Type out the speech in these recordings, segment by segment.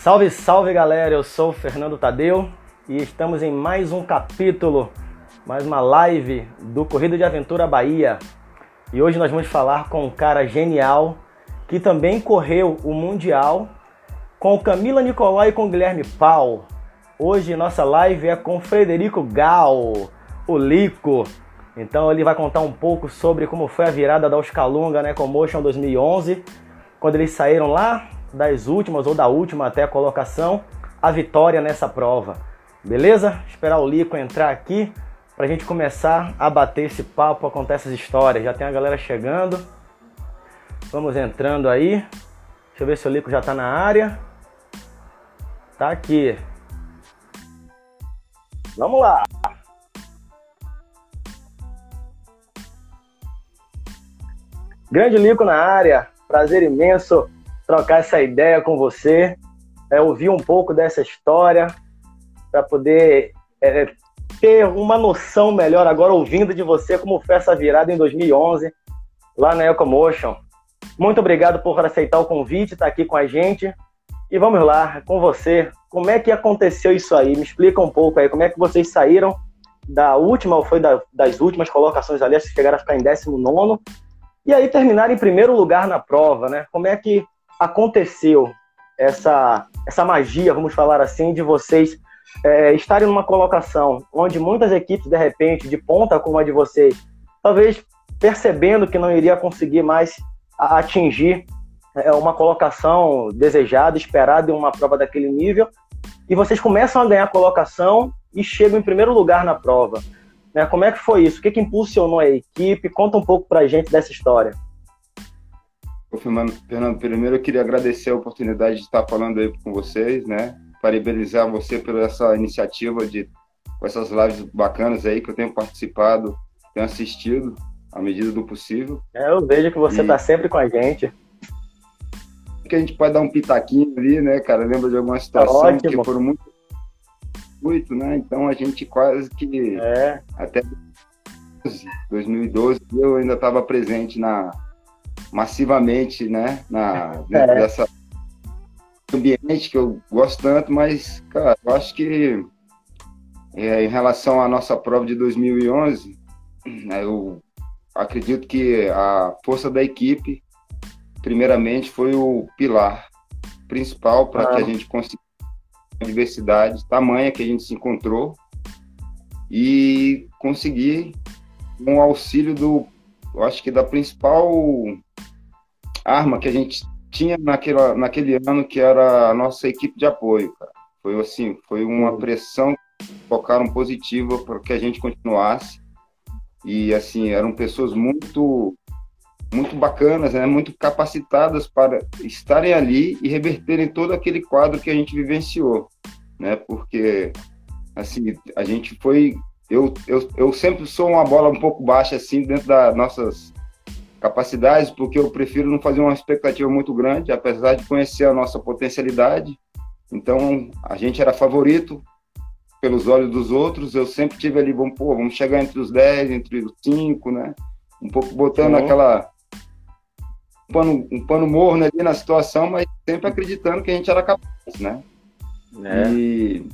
Salve, salve galera! Eu sou o Fernando Tadeu e estamos em mais um capítulo, mais uma live do Corrida de Aventura Bahia. E hoje nós vamos falar com um cara genial que também correu o Mundial com Camila Nicolau e com Guilherme Pau. Hoje nossa live é com Frederico Gal, o Lico. Então ele vai contar um pouco sobre como foi a virada da Oscalunga né, com Motion 2011, quando eles saíram lá das últimas ou da última até a colocação, a vitória nessa prova. Beleza? Esperar o Lico entrar aqui para a gente começar a bater esse papo, a contar essas histórias. Já tem a galera chegando. Vamos entrando aí. Deixa eu ver se o Lico já está na área. Tá aqui. Vamos lá. Grande Lico na área. Prazer imenso trocar essa ideia com você, é, ouvir um pouco dessa história, para poder é, ter uma noção melhor agora, ouvindo de você, como foi essa virada em 2011, lá na Ecomotion. Muito obrigado por aceitar o convite, estar tá aqui com a gente. E vamos lá, com você, como é que aconteceu isso aí? Me explica um pouco aí, como é que vocês saíram da última, ou foi da, das últimas colocações ali, vocês chegaram a ficar em 19 e aí terminaram em primeiro lugar na prova, né? Como é que aconteceu essa, essa magia, vamos falar assim, de vocês é, estarem numa colocação onde muitas equipes, de repente, de ponta como a de vocês, talvez percebendo que não iria conseguir mais atingir é, uma colocação desejada, esperada em uma prova daquele nível, e vocês começam a ganhar colocação e chegam em primeiro lugar na prova. Né? Como é que foi isso? O que, que impulsionou a equipe? Conta um pouco pra gente dessa história. Fernando, primeiro eu queria agradecer a oportunidade de estar falando aí com vocês, né? Parabenizar você por essa iniciativa de com essas lives bacanas aí que eu tenho participado, tenho assistido à medida do possível. É, eu vejo que você está sempre com a gente. Que a gente pode dar um pitaquinho ali, né, cara? Lembra de alguma situação tá que foram muito muito, né? Então a gente quase que é. até 2012 eu ainda estava presente na massivamente, né, na, dentro é. dessa ambiente que eu gosto tanto, mas, cara, eu acho que é, em relação à nossa prova de 2011, né, eu acredito que a força da equipe, primeiramente, foi o pilar principal para ah. que a gente conseguisse a diversidade tamanha que a gente se encontrou e conseguir com o auxílio do, eu acho que da principal arma que a gente tinha naquela, naquele ano, que era a nossa equipe de apoio, cara. Foi assim, foi uma pressão, focaram positiva para que a gente continuasse. E assim, eram pessoas muito muito bacanas, né? muito capacitadas para estarem ali e reverterem todo aquele quadro que a gente vivenciou, né? Porque assim, a gente foi eu, eu, eu sempre sou uma bola um pouco baixa assim dentro das nossas capacidades, porque eu prefiro não fazer uma expectativa muito grande, apesar de conhecer a nossa potencialidade. Então, a gente era favorito pelos olhos dos outros. Eu sempre tive ali, vamos, pô, vamos chegar entre os 10, entre os 5, né? Um pouco botando Sim. aquela. Um pano, um pano morno ali na situação, mas sempre acreditando que a gente era capaz, né? É. E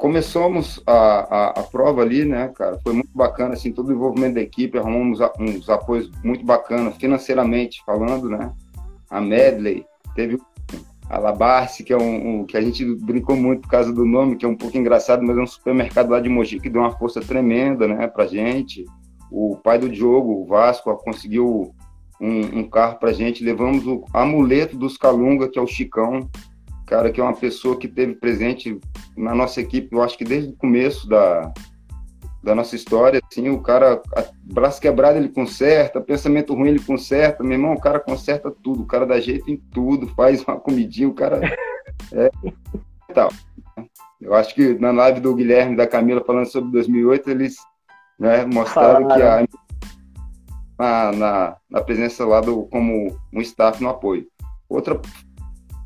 começamos a, a, a, prova ali, né, cara? Foi muito bacana, assim, todo o envolvimento da equipe, arrumamos uns apoios muito bacanas, financeiramente falando, né? A Medley, teve a Labarce, que é um, um, que a gente brincou muito por causa do nome, que é um pouco engraçado, mas é um supermercado lá de Mogi que deu uma força tremenda, né, pra gente. O pai do Diogo, o Vasco, conseguiu um, um carro pra gente, levamos o amuleto dos Calunga, que é o Chicão, cara que é uma pessoa que teve presente na nossa equipe, eu acho que desde o começo da, da nossa história, assim, o cara, braço quebrado ele conserta, pensamento ruim ele conserta, meu irmão, o cara conserta tudo, o cara dá jeito em tudo, faz uma comidinha, o cara é tal. Eu acho que na live do Guilherme da Camila falando sobre 2008, eles né, mostraram que a na, na, na presença lá do como um staff no apoio. Outra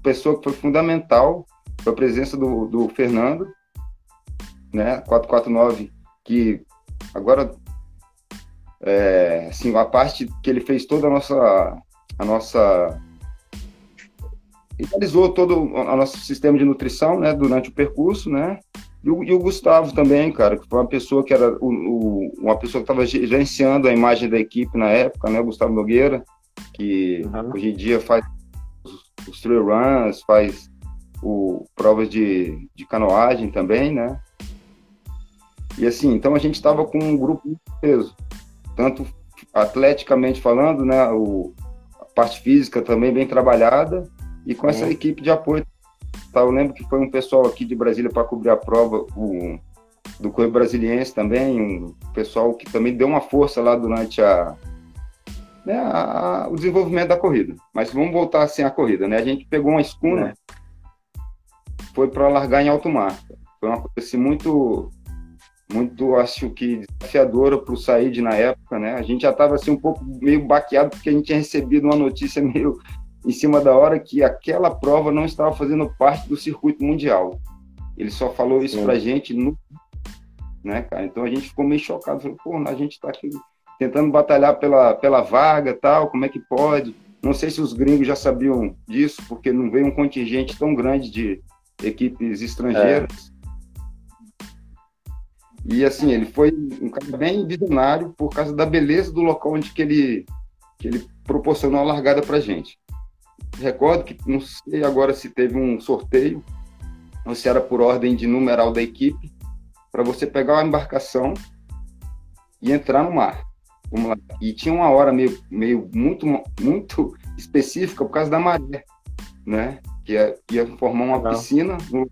pessoa que foi fundamental foi a presença do, do Fernando, né, 449, que agora, é, assim, a parte que ele fez toda a nossa, a nossa realizou todo o nosso sistema de nutrição, né, durante o percurso, né, e o, e o, Gustavo também, cara, que foi uma pessoa que era o, o, uma pessoa que estava gerenciando a imagem da equipe na época, né, o Gustavo Nogueira, que uhum. hoje em dia faz os, trail runs, faz o, provas de, de canoagem também, né? E assim, então a gente estava com um grupo muito peso, tanto atleticamente falando, né, o, a parte física também bem trabalhada, e com essa equipe de apoio. Tá, eu lembro que foi um pessoal aqui de Brasília para cobrir a prova, o, do Correio Brasiliense também, um pessoal que também deu uma força lá durante a, né, a, o desenvolvimento da corrida. Mas vamos voltar assim à corrida, né? A gente pegou uma escuna, é. foi para largar em alto mar. Foi uma coisa assim muito muito, acho que desafiadora para o Said na época, né? A gente já estava assim um pouco meio baqueado porque a gente tinha recebido uma notícia meio em cima da hora que aquela prova não estava fazendo parte do circuito mundial. Ele só falou isso para a gente no, né, cara? Então a gente ficou meio chocado, falou, pô, a gente está aqui tentando batalhar pela, pela vaga, tal, como é que pode? Não sei se os gringos já sabiam disso, porque não veio um contingente tão grande de equipes estrangeiras. É. E assim, ele foi um cara bem visionário por causa da beleza do local onde que ele, que ele proporcionou a largada para gente recordo que não sei agora se teve um sorteio ou se era por ordem de numeral da equipe para você pegar uma embarcação e entrar no mar. Vamos lá. E tinha uma hora meio, meio muito muito específica por causa da maré, né? Que ia, ia formar uma não. piscina no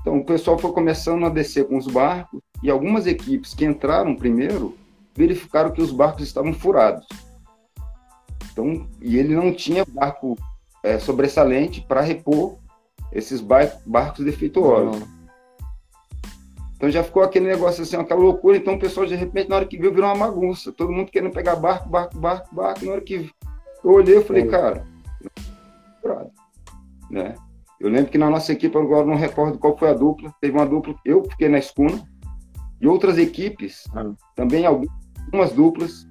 então o pessoal foi começando a descer com os barcos e algumas equipes que entraram primeiro verificaram que os barcos estavam furados. Então, e ele não tinha barco é, sobressalente para repor esses bar barcos defeituosos. Não. Então já ficou aquele negócio assim, aquela loucura. Então o pessoal, de repente, na hora que viu, virou uma bagunça. Todo mundo querendo pegar barco, barco, barco, barco. Na hora que eu olhei, eu falei, cara, né? Eu lembro que na nossa equipe, agora não recordo qual foi a dupla, teve uma dupla, eu fiquei na escuna, e outras equipes, ah. também algumas duplas,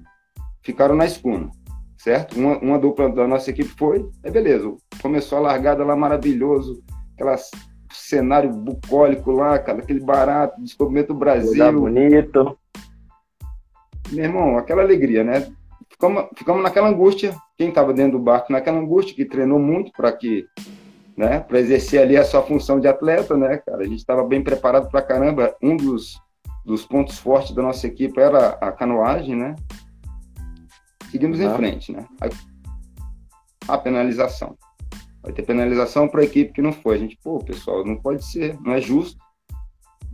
ficaram na escuna certo? Uma, uma dupla da nossa equipe foi, é beleza, começou a largada lá maravilhoso, aquele cenário bucólico lá, cara, aquele barato, descobrimento do Brasil. Lugar bonito. Meu irmão, aquela alegria, né? Ficamos, ficamos naquela angústia, quem estava dentro do barco, naquela angústia, que treinou muito para que, né, para exercer ali a sua função de atleta, né, cara? A gente estava bem preparado para caramba. Um dos, dos pontos fortes da nossa equipe era a canoagem, né? Seguimos em frente, né? Aí, a penalização. Vai ter penalização para a equipe que não foi. A gente, pô, pessoal, não pode ser, não é justo.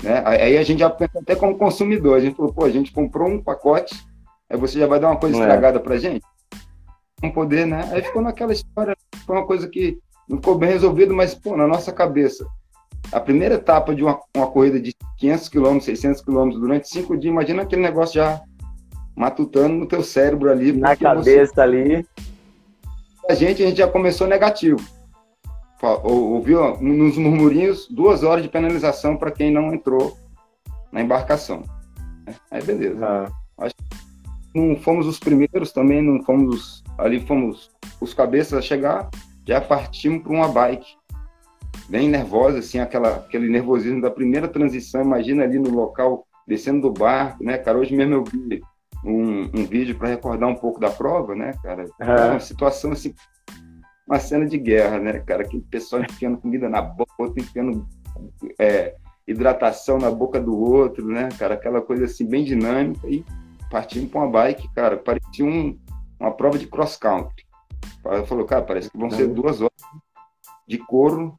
Né? Aí a gente já pensa até como consumidor. A gente falou, pô, a gente comprou um pacote, aí você já vai dar uma coisa não é. estragada é. para gente? Não poder, né? Aí ficou naquela história, foi uma coisa que não ficou bem resolvido, mas, pô, na nossa cabeça, a primeira etapa de uma, uma corrida de 500 quilômetros, 600 quilômetros durante cinco dias, imagina aquele negócio já matutando no teu cérebro ali. Na cabeça você... ali. A gente, a gente já começou negativo. Ouviu nos murmurinhos duas horas de penalização para quem não entrou na embarcação. Aí beleza. Ah. Acho que não fomos os primeiros também, não fomos ali fomos os cabeças a chegar, já partimos para uma bike bem nervosa, assim, aquela, aquele nervosismo da primeira transição. Imagina ali no local, descendo do barco, né, cara? Hoje mesmo eu vi um, um vídeo para recordar um pouco da prova, né, cara? É uma situação assim, uma cena de guerra, né, cara? Aquele pessoal enfiando comida na boca, outro enfiando é, hidratação na boca do outro, né, cara? Aquela coisa assim, bem dinâmica e partindo para uma bike, cara, parecia um, uma prova de cross country. Falou, cara, parece que vão ser duas horas de couro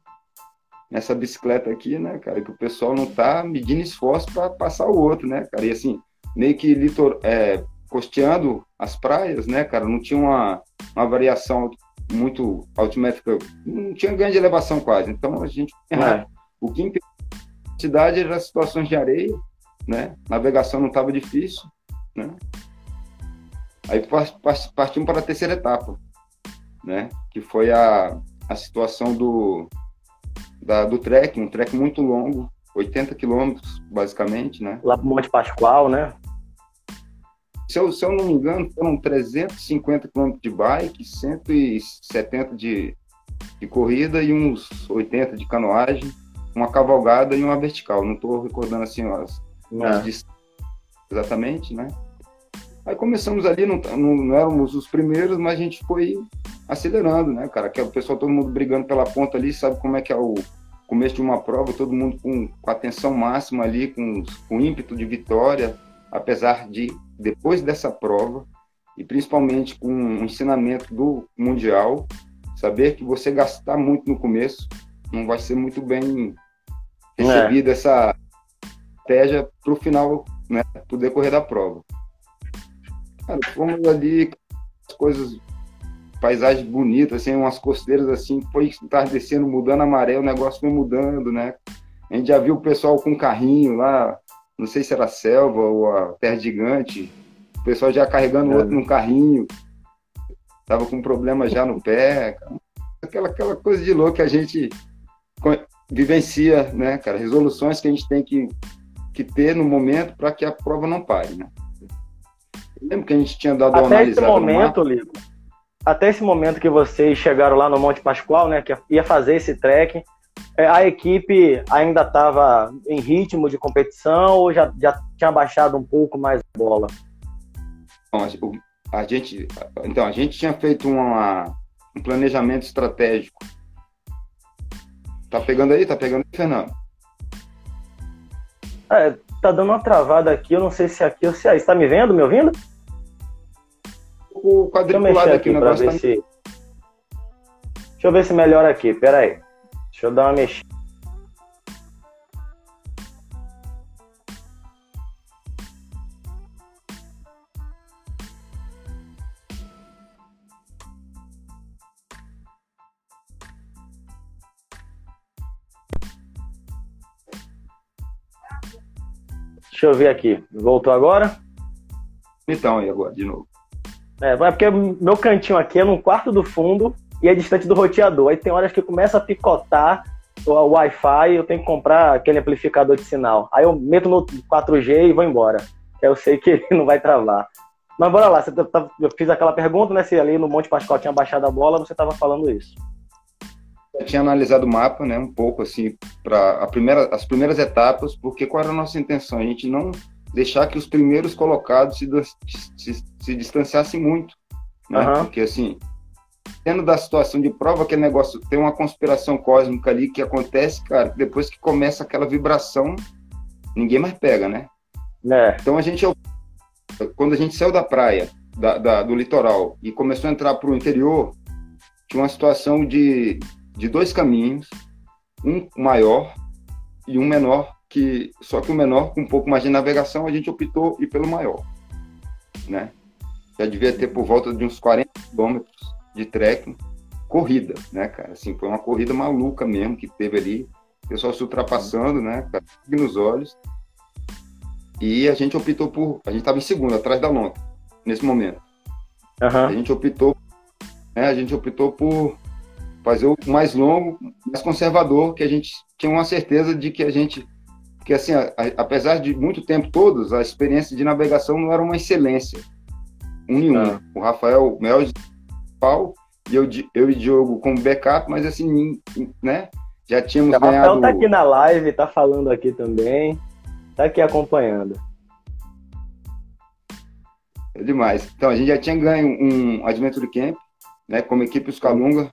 nessa bicicleta aqui, né, cara? Que o pessoal não tá medindo esforço para passar o outro, né, cara? E assim, meio que litor, é, costeando as praias, né, cara? Não tinha uma, uma variação muito altimétrica, não tinha grande elevação quase. Então a gente é. o que impedia a cidade era situações de areia, né? Navegação não estava difícil, né? Aí partimos para a terceira etapa, né? Que foi a, a situação do da, do trek, um trek muito longo, 80 quilômetros, basicamente, né? Lá para Monte Pascoal, né? Se eu, se eu não me engano, foram 350 quilômetros de bike, 170 de, de corrida e uns 80 de canoagem, uma cavalgada e uma vertical. Não estou recordando assim as, as exatamente, né? Aí começamos ali, não, não, não, éramos os primeiros, mas a gente foi acelerando, né, cara? Que é o pessoal, todo mundo brigando pela ponta ali, sabe como é que é o começo de uma prova, todo mundo com, com atenção máxima ali, com, com ímpeto de vitória, apesar de, depois dessa prova, e principalmente com o ensinamento do Mundial, saber que você gastar muito no começo não vai ser muito bem recebida é. essa estratégia para o final, né, para o decorrer da prova. Cara, fomos ali, as coisas, paisagem bonita, assim, umas costeiras assim, foi entardecendo, mudando a maré, o negócio foi mudando, né? A gente já viu o pessoal com carrinho lá, não sei se era a selva ou a terra gigante, o pessoal já carregando o outro num carrinho, tava com problema já no pé, aquela, aquela coisa de louco que a gente vivencia, né, cara? Resoluções que a gente tem que, que ter no momento para que a prova não pare, né? Eu lembro que a gente tinha dado uma Até esse momento, Lico, até esse momento que vocês chegaram lá no Monte Pascoal, né, que ia fazer esse trek, a equipe ainda estava em ritmo de competição ou já, já tinha baixado um pouco mais a bola? Bom, a gente, então, a gente tinha feito uma, um planejamento estratégico Tá pegando aí? Tá pegando aí, Fernando? É, tá dando uma travada aqui, eu não sei se é aqui ou se é aí. Você tá me vendo, me ouvindo? O quadriculado aqui, aqui, o negócio tá... se... Deixa eu ver se melhora aqui, pera aí. Deixa eu dar uma mexida. Deixa eu ver aqui. Voltou agora? Então, e agora, de novo? É, é porque meu cantinho aqui é no quarto do fundo e é distante do roteador. Aí tem horas que começa a picotar o Wi-Fi eu tenho que comprar aquele amplificador de sinal. Aí eu meto no 4G e vou embora. Eu sei que ele não vai travar. Mas bora lá, você tá, tá, eu fiz aquela pergunta, né? Se ali no Monte Pascoal tinha baixado a bola, você estava falando isso. Eu tinha analisado o mapa, né, um pouco assim, para primeira, as primeiras etapas, porque qual era a nossa intenção? A gente não deixar que os primeiros colocados se, se, se distanciassem muito, né? Uhum. Porque assim, tendo da situação de prova, aquele negócio tem uma conspiração cósmica ali que acontece, cara, depois que começa aquela vibração, ninguém mais pega, né? É. Então a gente, quando a gente saiu da praia, da, da, do litoral e começou a entrar para o interior, tinha uma situação de de dois caminhos, um maior e um menor, que só que o menor com um pouco mais de navegação a gente optou ir pelo maior, né? Já devia ter por volta de uns 40 quilômetros de trekking, corrida, né, cara? Assim, foi uma corrida maluca mesmo que teve ali, o pessoal se ultrapassando, né, cara, nos olhos. E a gente optou por, a gente estava em segundo, atrás da longa, nesse momento. Uhum. A gente optou, né, a gente optou por fazer o mais longo, mais conservador, que a gente tinha uma certeza de que a gente, que assim, a, a, apesar de muito tempo todos, a experiência de navegação não era uma excelência, um em um. Ah. O Rafael Mel pau e eu, eu e Diogo como backup, mas assim, né? Já tínhamos o ganhado. O tá aqui na live, tá falando aqui também, tá aqui acompanhando. É demais. Então, a gente já tinha ganho um Adventure Camp, né, como equipe Scalunga,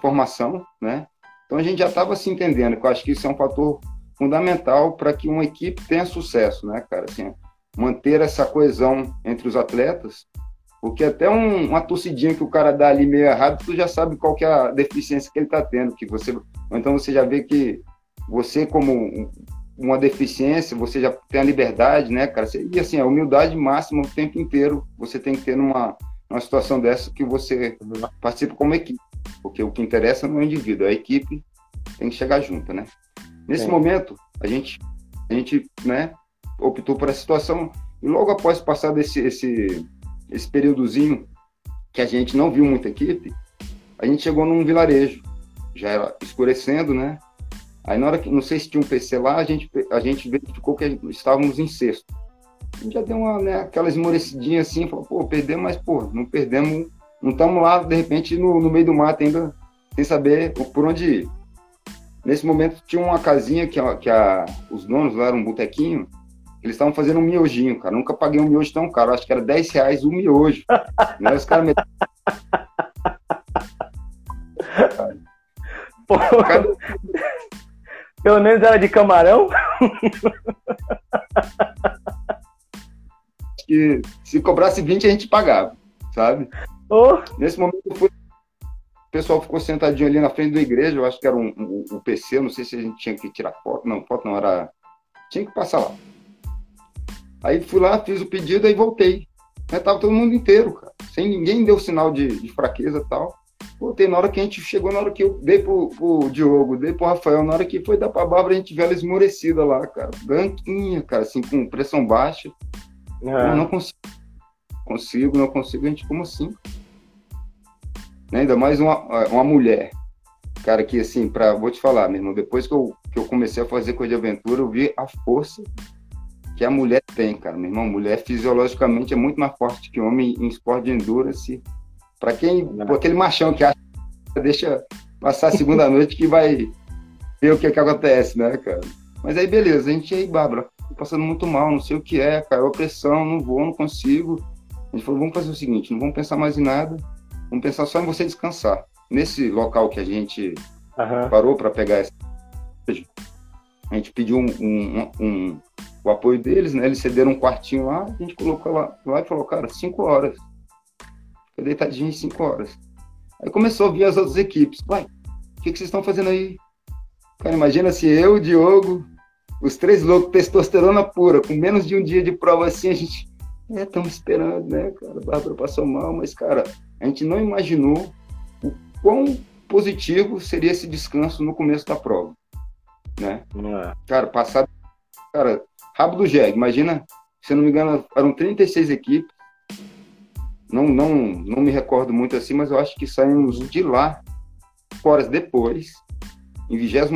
formação, né? Então a gente já estava se entendendo, que eu acho que isso é um fator fundamental para que uma equipe tenha sucesso, né, cara? Assim, manter essa coesão entre os atletas, porque até um, uma tossidinha que o cara dá ali meio errado, tu já sabe qual que é a deficiência que ele está tendo, que você, ou então você já vê que você como uma deficiência, você já tem a liberdade, né, cara? E assim, a humildade máxima o tempo inteiro você tem que ter numa, numa situação dessa que você participa como equipe porque o que interessa não é o indivíduo, é a equipe tem que chegar junto, né? Nesse momento, a gente, a gente, né, optou por essa situação e logo após passar desse esse, esse períodozinho que a gente não viu muita equipe, a gente chegou num vilarejo, já era escurecendo, né? Aí na hora que, não sei se tinha um PC lá, a gente, a gente verificou que estávamos em sexto. A gente já deu uma, né, aquela esmorecidinha assim, falou, pô, perdemos, mas, pô, não perdemos não estamos lá, de repente, no, no meio do mato ainda, sem saber por onde ir. Nesse momento tinha uma casinha que, a, que a, os donos lá eram um botequinho, eles estavam fazendo um miojinho, cara. Nunca paguei um miojo tão caro, acho que era 10 reais um miojo. né? Os caras me... Pô, Cada... Pelo menos era de camarão? que se cobrasse 20 a gente pagava, sabe? Oh. Nesse momento fui... o pessoal ficou sentadinho ali na frente da igreja, eu acho que era um, um, um, PC, não sei se a gente tinha que tirar foto, não, foto não, era. Tinha que passar lá. Aí fui lá, fiz o pedido e voltei. Aí tava todo mundo inteiro, cara. Sem ninguém deu sinal de, de fraqueza e tal. Voltei na hora que a gente chegou, na hora que eu dei pro, pro Diogo, dei pro Rafael, na hora que foi dar pra Bárbara, a gente viu ela esmorecida lá, cara. Branquinha, cara, assim, com pressão baixa. É. Eu não consigo. Consigo, não consigo, a gente como assim? Né? Ainda mais uma, uma mulher. Cara, que assim, pra, vou te falar, meu irmão, depois que eu, que eu comecei a fazer coisa de aventura, eu vi a força que a mulher tem, cara. Meu irmão, mulher fisiologicamente é muito mais forte que homem em esporte de endurance. Para quem, por aquele machão que acha deixa passar a segunda noite que vai ver o que, que acontece, né, cara? Mas aí, beleza, a gente aí, Bárbara, tô passando muito mal, não sei o que é, cara, opressão, não vou, não consigo. A gente falou, vamos fazer o seguinte, não vamos pensar mais em nada, vamos pensar só em você descansar. Nesse local que a gente uhum. parou para pegar essa a gente pediu um, um, um, o apoio deles, né? Eles cederam um quartinho lá, a gente colocou lá, lá e falou, cara, cinco horas. Fiquei deitadinho em cinco horas. Aí começou a vir as outras equipes. Vai, o que, que vocês estão fazendo aí? Cara, imagina se eu, o Diogo, os três loucos, testosterona pura, com menos de um dia de prova assim, a gente. É, estamos esperando, né, cara? A Bárbara passou mal, mas, cara, a gente não imaginou o quão positivo seria esse descanso no começo da prova, né? É. Cara, passado. Cara, rabo do jegue, imagina, se eu não me engano, eram 36 equipes. Não, não, não me recordo muito assim, mas eu acho que saímos de lá horas depois, em 28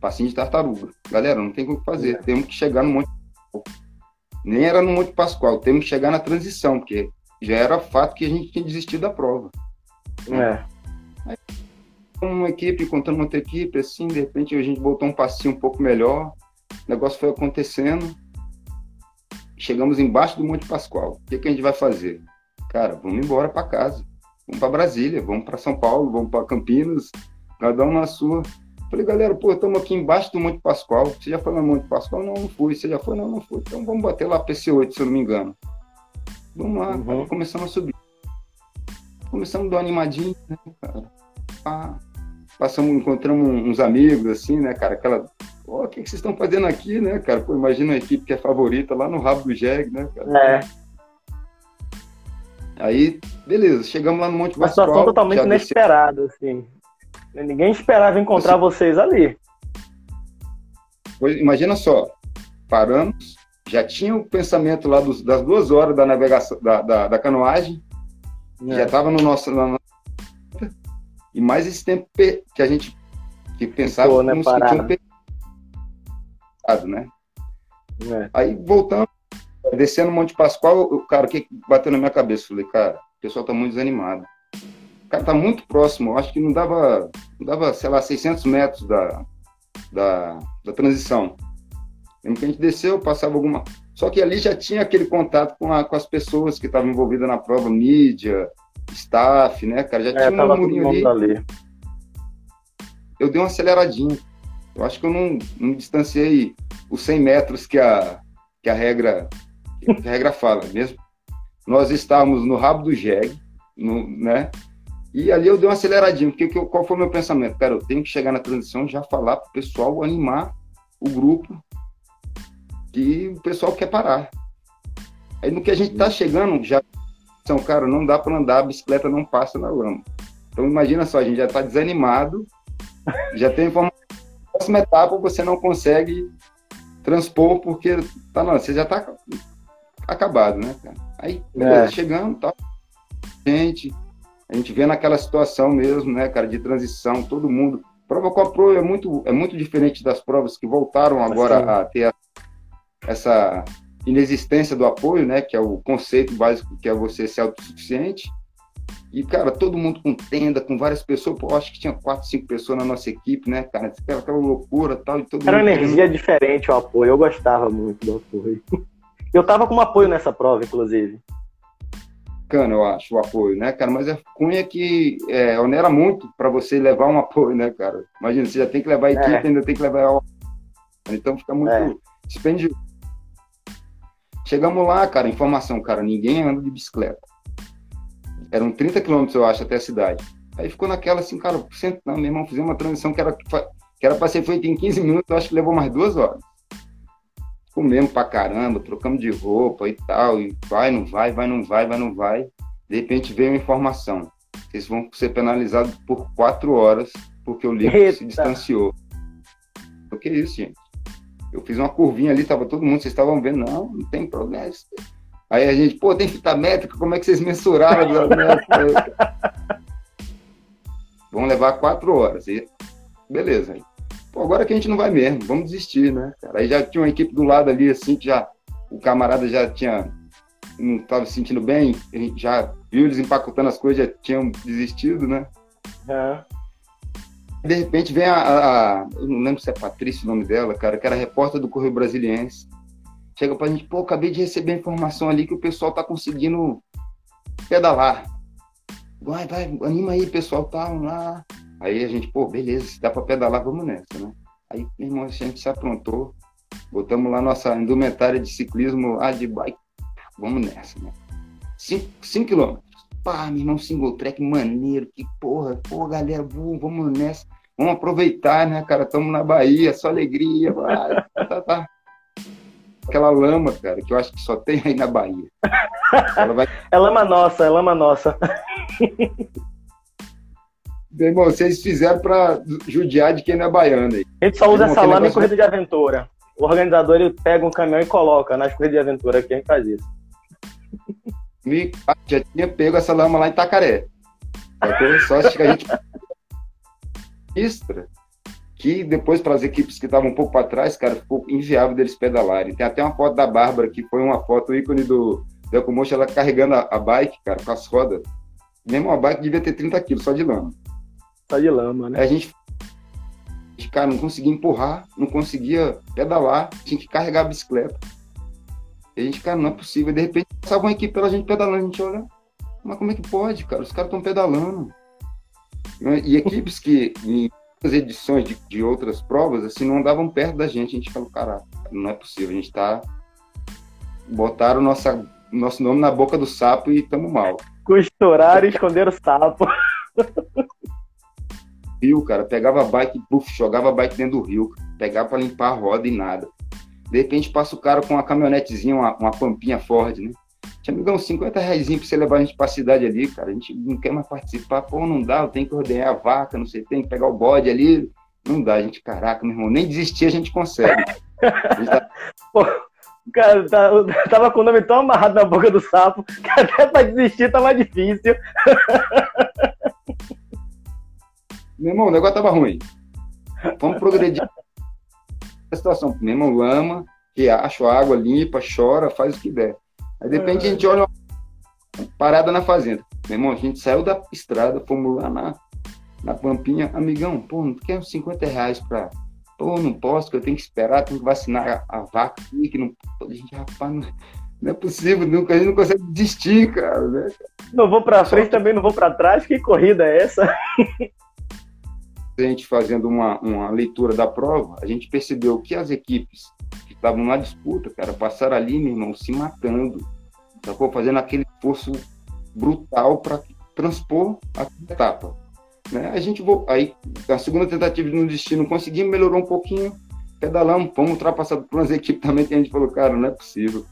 passinho de tartaruga. Galera, não tem o que fazer, é. temos que chegar no Monte Nem era no Monte Pascoal, temos que chegar na transição, porque já era fato que a gente tinha desistido da prova. É. Aí, uma equipe contando outra equipe, assim, de repente a gente botou um passinho um pouco melhor, o negócio foi acontecendo. Chegamos embaixo do Monte Pascoal. O que, que a gente vai fazer? Cara, vamos embora para casa. Vamos para Brasília, vamos para São Paulo, vamos para Campinas, cada um na sua. Falei, galera, pô, estamos aqui embaixo do Monte Pascoal. Você já foi no Monte Pascoal? Não, não fui. Você já foi? Não, não fui. Então vamos bater lá PC8, se eu não me engano. Vamos lá, uhum. começamos a subir. Começamos a dar uma animadinha, né, cara? Ah, passamos, encontramos uns amigos, assim, né, cara? Aquela. Oh, o que, que vocês estão fazendo aqui, né, cara? Pô, imagina uma equipe que é favorita lá no rabo do Jeg, né, cara? É. Aí, beleza, chegamos lá no Monte Uma situação totalmente inesperada, assim. Ninguém esperava encontrar assim, vocês ali. Pois, imagina só, paramos, já tinha o pensamento lá dos, das duas horas da navegação, da, da, da canoagem, é. já estava no nosso, na, e mais esse tempo que a gente que pensava Ficou, né, como se tinha um né? É. Aí voltando, descendo o Monte Pascoal, cara, o que bateu na minha cabeça? Falei, cara, o pessoal tá muito desanimado. O cara tá muito próximo, acho que não dava, não dava, sei lá, 600 metros da, da, da transição. Lembro que a gente desceu, passava alguma. Só que ali já tinha aquele contato com, a, com as pessoas que estavam envolvidas na prova, mídia, staff, né, cara? Já é, tinha um murinho ali. ali. Eu dei uma aceleradinha. Eu acho que eu não, não distanciei os 100 metros que a, que a regra que a regra fala mesmo. Nós estávamos no rabo do jegue, no, né? E ali eu dei uma aceleradinha, porque que, qual foi o meu pensamento? Cara, eu tenho que chegar na transição já falar para o pessoal animar o grupo que o pessoal quer parar. Aí no que a gente está chegando, já são, cara, não dá para andar, a bicicleta não passa na lama. Então imagina só, a gente já está desanimado, já tem informação. Próxima etapa você não consegue transpor porque tá não, você já está acabado, né, cara? Aí, é. chegando, tá, gente, a gente vê naquela situação mesmo, né, cara, de transição, todo mundo. Prova com a Pro é muito, é muito diferente das provas que voltaram agora assim. a ter a, essa inexistência do apoio, né, que é o conceito básico que é você ser autossuficiente. E, cara, todo mundo com tenda, com várias pessoas. Pô, acho que tinha quatro, cinco pessoas na nossa equipe, né, cara? Era aquela loucura tal, e todo Era uma energia diferente o apoio. Eu gostava muito do apoio. Eu tava com apoio nessa prova, inclusive. Bacana, eu acho, o apoio, né, cara? Mas é cunha que é, onera muito para você levar um apoio, né, cara? Imagina, você já tem que levar a equipe, é. ainda tem que levar a... Então fica muito é. Chegamos lá, cara, informação, cara, ninguém anda de bicicleta. Eram 30 quilômetros, eu acho, até a cidade. Aí ficou naquela assim, cara, não, meu irmão, fizemos uma transição que era, que era para ser feita em 15 minutos, eu acho que levou mais duas horas. Comemos pra caramba, trocamos de roupa e tal, e vai, não vai, vai, não vai, vai, não vai. De repente veio uma informação. Vocês vão ser penalizados por quatro horas porque o líquido se distanciou. O que é isso, gente? Eu fiz uma curvinha ali, tava todo mundo, vocês estavam vendo, não, não tem problema. Aí a gente, pô, tem fita métrica, como é que vocês mensuraram? Vão levar quatro horas. E, beleza. Pô, agora que a gente não vai mesmo, vamos desistir, né? Cara? Aí já tinha uma equipe do lado ali, assim, que já o camarada já tinha não estava se sentindo bem, a gente já viu eles empacotando as coisas, já tinham desistido, né? É. De repente vem a, a, a, Eu não lembro se é Patrícia o nome dela, cara, que era repórter do Correio Brasiliense chega pra gente, pô, acabei de receber a informação ali que o pessoal tá conseguindo pedalar. Vai, vai, anima aí, pessoal, tá lá. Aí a gente, pô, beleza, dá pra pedalar, vamos nessa, né? Aí, meu irmão, a gente se aprontou, botamos lá nossa indumentária de ciclismo lá de bike, vamos nessa, né? 5 quilômetros. Pá, meu irmão, single track maneiro, que porra, pô, galera, vamos nessa. Vamos aproveitar, né, cara? Estamos na Bahia, só alegria, vai, tá, tá aquela lama, cara, que eu acho que só tem aí na Bahia. Vai... é lama nossa, é lama nossa. Bem, bom, vocês fizeram para judiar de quem não é baiano aí. A gente só usa essa lama em corrida de aventura. O organizador ele pega um caminhão e coloca nas corridas de aventura aqui, a gente faz isso. E já tinha pego essa lama lá em Itacaré. Só que a gente. Extra que depois para as equipes que estavam um pouco para trás, cara, ficou inviável deles pedalarem. Tem até uma foto da Bárbara, que foi uma foto ícone do Delcomotion, ela carregando a, a, bike, cara, com as rodas. Mesmo a bike devia ter 30 quilos só de lama. Só de lama, né? a gente, cara, não conseguia empurrar, não conseguia pedalar, tinha que carregar a bicicleta. E a gente, cara, não é possível. De repente, passava uma equipe pela gente pedalando, a gente olha, mas como é que pode, cara? Os caras estão pedalando. E equipes que edições de, de, outras provas, assim, não andavam perto da gente. A gente falou, caraca, não é possível, a gente tá. Botaram nossa, nosso nome na boca do sapo e estamos mal. Costuraram e esconderam o sapo. Rio, cara, pegava a bike, buf, jogava a bike dentro do rio, pegava para limpar a roda e nada. De repente passa o cara com uma caminhonetezinha, uma, uma pampinha Ford, né? Tinha amigão, 50 reais pra você levar a gente pra cidade ali, cara. A gente não quer mais participar. Pô, não dá, eu tenho que ordenar a vaca, não sei, tem que pegar o bode ali. Não dá, a gente, caraca, meu irmão, nem desistir a gente consegue. A gente tá... Pô, cara, tá, tava com o nome tão amarrado na boca do sapo que até pra desistir tá mais difícil. Meu irmão, o negócio tava ruim. Vamos progredir a situação. Meu irmão, lama, riacho, água limpa, chora, faz o que der. Aí de repente a gente olha uma parada na fazenda. Meu irmão, a gente saiu da estrada, fomos lá na, na Pampinha. Amigão, pô, não quer uns 50 reais pra. Pô, não posso, que eu tenho que esperar, tenho que vacinar a, a vaca aqui, que não. A gente, rapaz, não, não é possível, nunca, a gente não consegue desistir, cara. Né? Não vou pra frente, também não vou pra trás, que corrida é essa? a gente fazendo uma, uma leitura da prova, a gente percebeu que as equipes estavam na disputa, cara, passaram ali, meu irmão, se matando, sacou? Fazendo aquele esforço brutal para transpor a etapa. Né? A gente, aí, a segunda tentativa de no destino, conseguimos, melhorou um pouquinho, pedalamos, fomos ultrapassar por umas equipes também que a gente falou, cara, não é possível.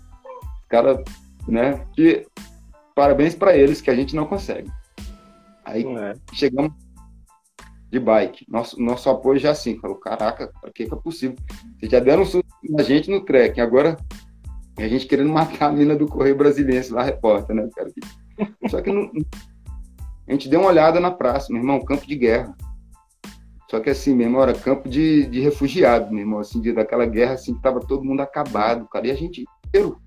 Cara, né? Que parabéns para eles que a gente não consegue. Aí é. chegamos de bike. Nosso, nosso apoio já assim, falou, caraca, para que, que é possível? Vocês já deram um susto na gente no trekking, agora a gente querendo matar a mina do Correio Brasiliense lá, repórter, né, cara? Só que não, a gente deu uma olhada na praça, meu irmão, campo de guerra. Só que assim, mesmo, era campo de, de refugiado, meu irmão, assim, daquela guerra assim que tava todo mundo acabado, cara, e a gente inteiro.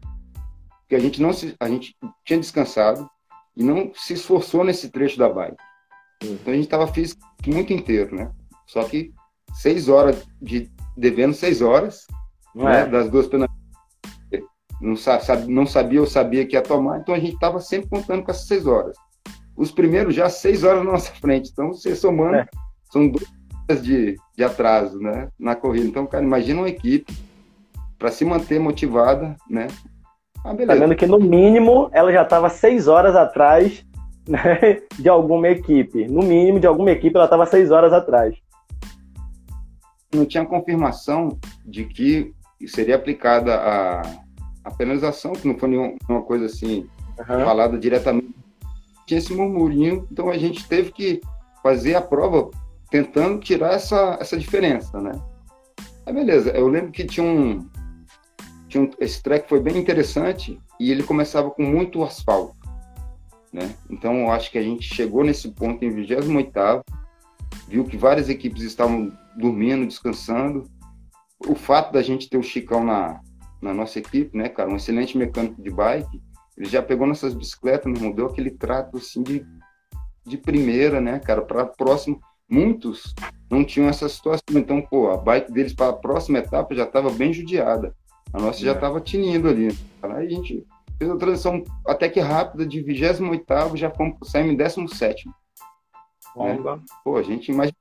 Porque a gente não se, a gente tinha descansado, e não se esforçou nesse trecho da bike. Então a gente estava físico muito inteiro, né? Só que seis horas de devendo seis horas né, é. das duas penalidades. Não, sabe, não sabia ou sabia que ia tomar, então a gente estava sempre contando com essas seis horas. Os primeiros já seis horas na nossa frente, então você somando, é. são duas horas de, de atraso né, na corrida. Então, cara, imagina uma equipe para se manter motivada, né? Ah, beleza. Tá vendo que no mínimo ela já estava seis horas atrás né, de alguma equipe. No mínimo de alguma equipe ela estava seis horas atrás. Não tinha confirmação de que seria aplicada a, a penalização, que não foi nenhuma coisa assim uhum. falada diretamente. Tinha esse murmurinho, então a gente teve que fazer a prova tentando tirar essa, essa diferença, né? Aí beleza, eu lembro que tinha um, tinha um, esse track foi bem interessante e ele começava com muito asfalto, né? Então eu acho que a gente chegou nesse ponto em 28 viu que várias equipes estavam dormindo, descansando. O fato da gente ter o Chicão na, na nossa equipe, né, cara, um excelente mecânico de bike, ele já pegou nossas bicicletas, nos deu aquele trato assim de, de primeira, né, cara, para próximo. Muitos não tinham essa situação, então, pô, a bike deles para a próxima etapa já estava bem judiada. A nossa já estava é. tinindo ali. Aí a gente fez a transição até que rápida, de 28 já fomos, saímos em 17. Né? Pô, a gente imagina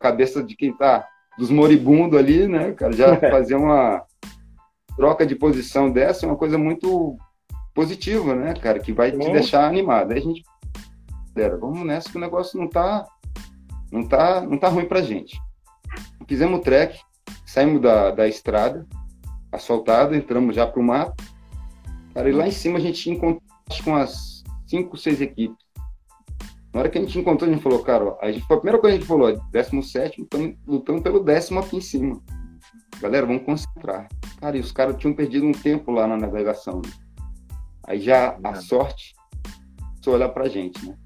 a cabeça de quem tá dos moribundos ali, né, cara, já fazer uma troca de posição dessa é uma coisa muito positiva, né, cara, que vai te deixar animado. Aí a gente, galera, vamos nessa que o negócio não tá, não tá, não tá ruim pra gente. Fizemos o trek, saímos da, da estrada, asfaltado, entramos já pro mato, cara, e lá em cima a gente encontrou acho, com umas cinco, seis equipes. Na hora que a gente encontrou, a gente falou, cara, ó, a, gente, a primeira coisa que a gente falou, 17, estamos lutando pelo décimo aqui em cima. Galera, vamos concentrar. Cara, e os caras tinham perdido um tempo lá na navegação. Né? Aí já a sorte só olhar pra gente, né?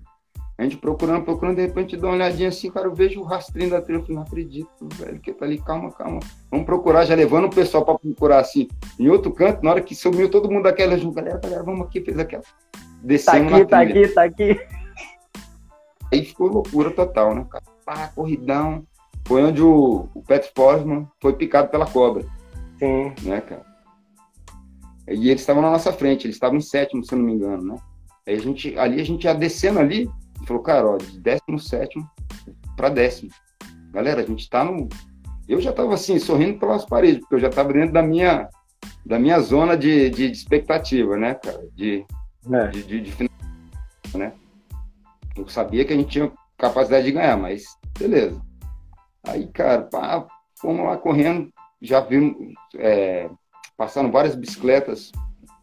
A gente procurando, procurando, de repente dá uma olhadinha assim, cara, eu vejo o rastrinho da trilha, eu falei, não acredito, velho, que tá ali, calma, calma. Vamos procurar, já levando o pessoal para procurar assim. Em outro canto, na hora que sumiu todo mundo daquela, galera, galera, vamos aqui, fez aquela. Descemos tá aqui, tá aqui, tá aqui. Aí ficou loucura total, né, cara? Pá, corridão. Foi onde o, o Pat Forsman foi picado pela cobra. Sim. Né, cara? E eles estavam na nossa frente, eles estavam em sétimo, se eu não me engano, né? Aí a gente, ali a gente ia descendo ali, falou, cara, ó, de décimo sétimo para décimo. Galera, a gente tá no. Eu já tava assim, sorrindo pelas paredes, porque eu já tava dentro da minha, da minha zona de, de, de expectativa, né, cara? De, é. de, de, de, né? Eu sabia que a gente tinha capacidade de ganhar, mas beleza. Aí, cara, pá, fomos lá correndo, já vimos, é, passando várias bicicletas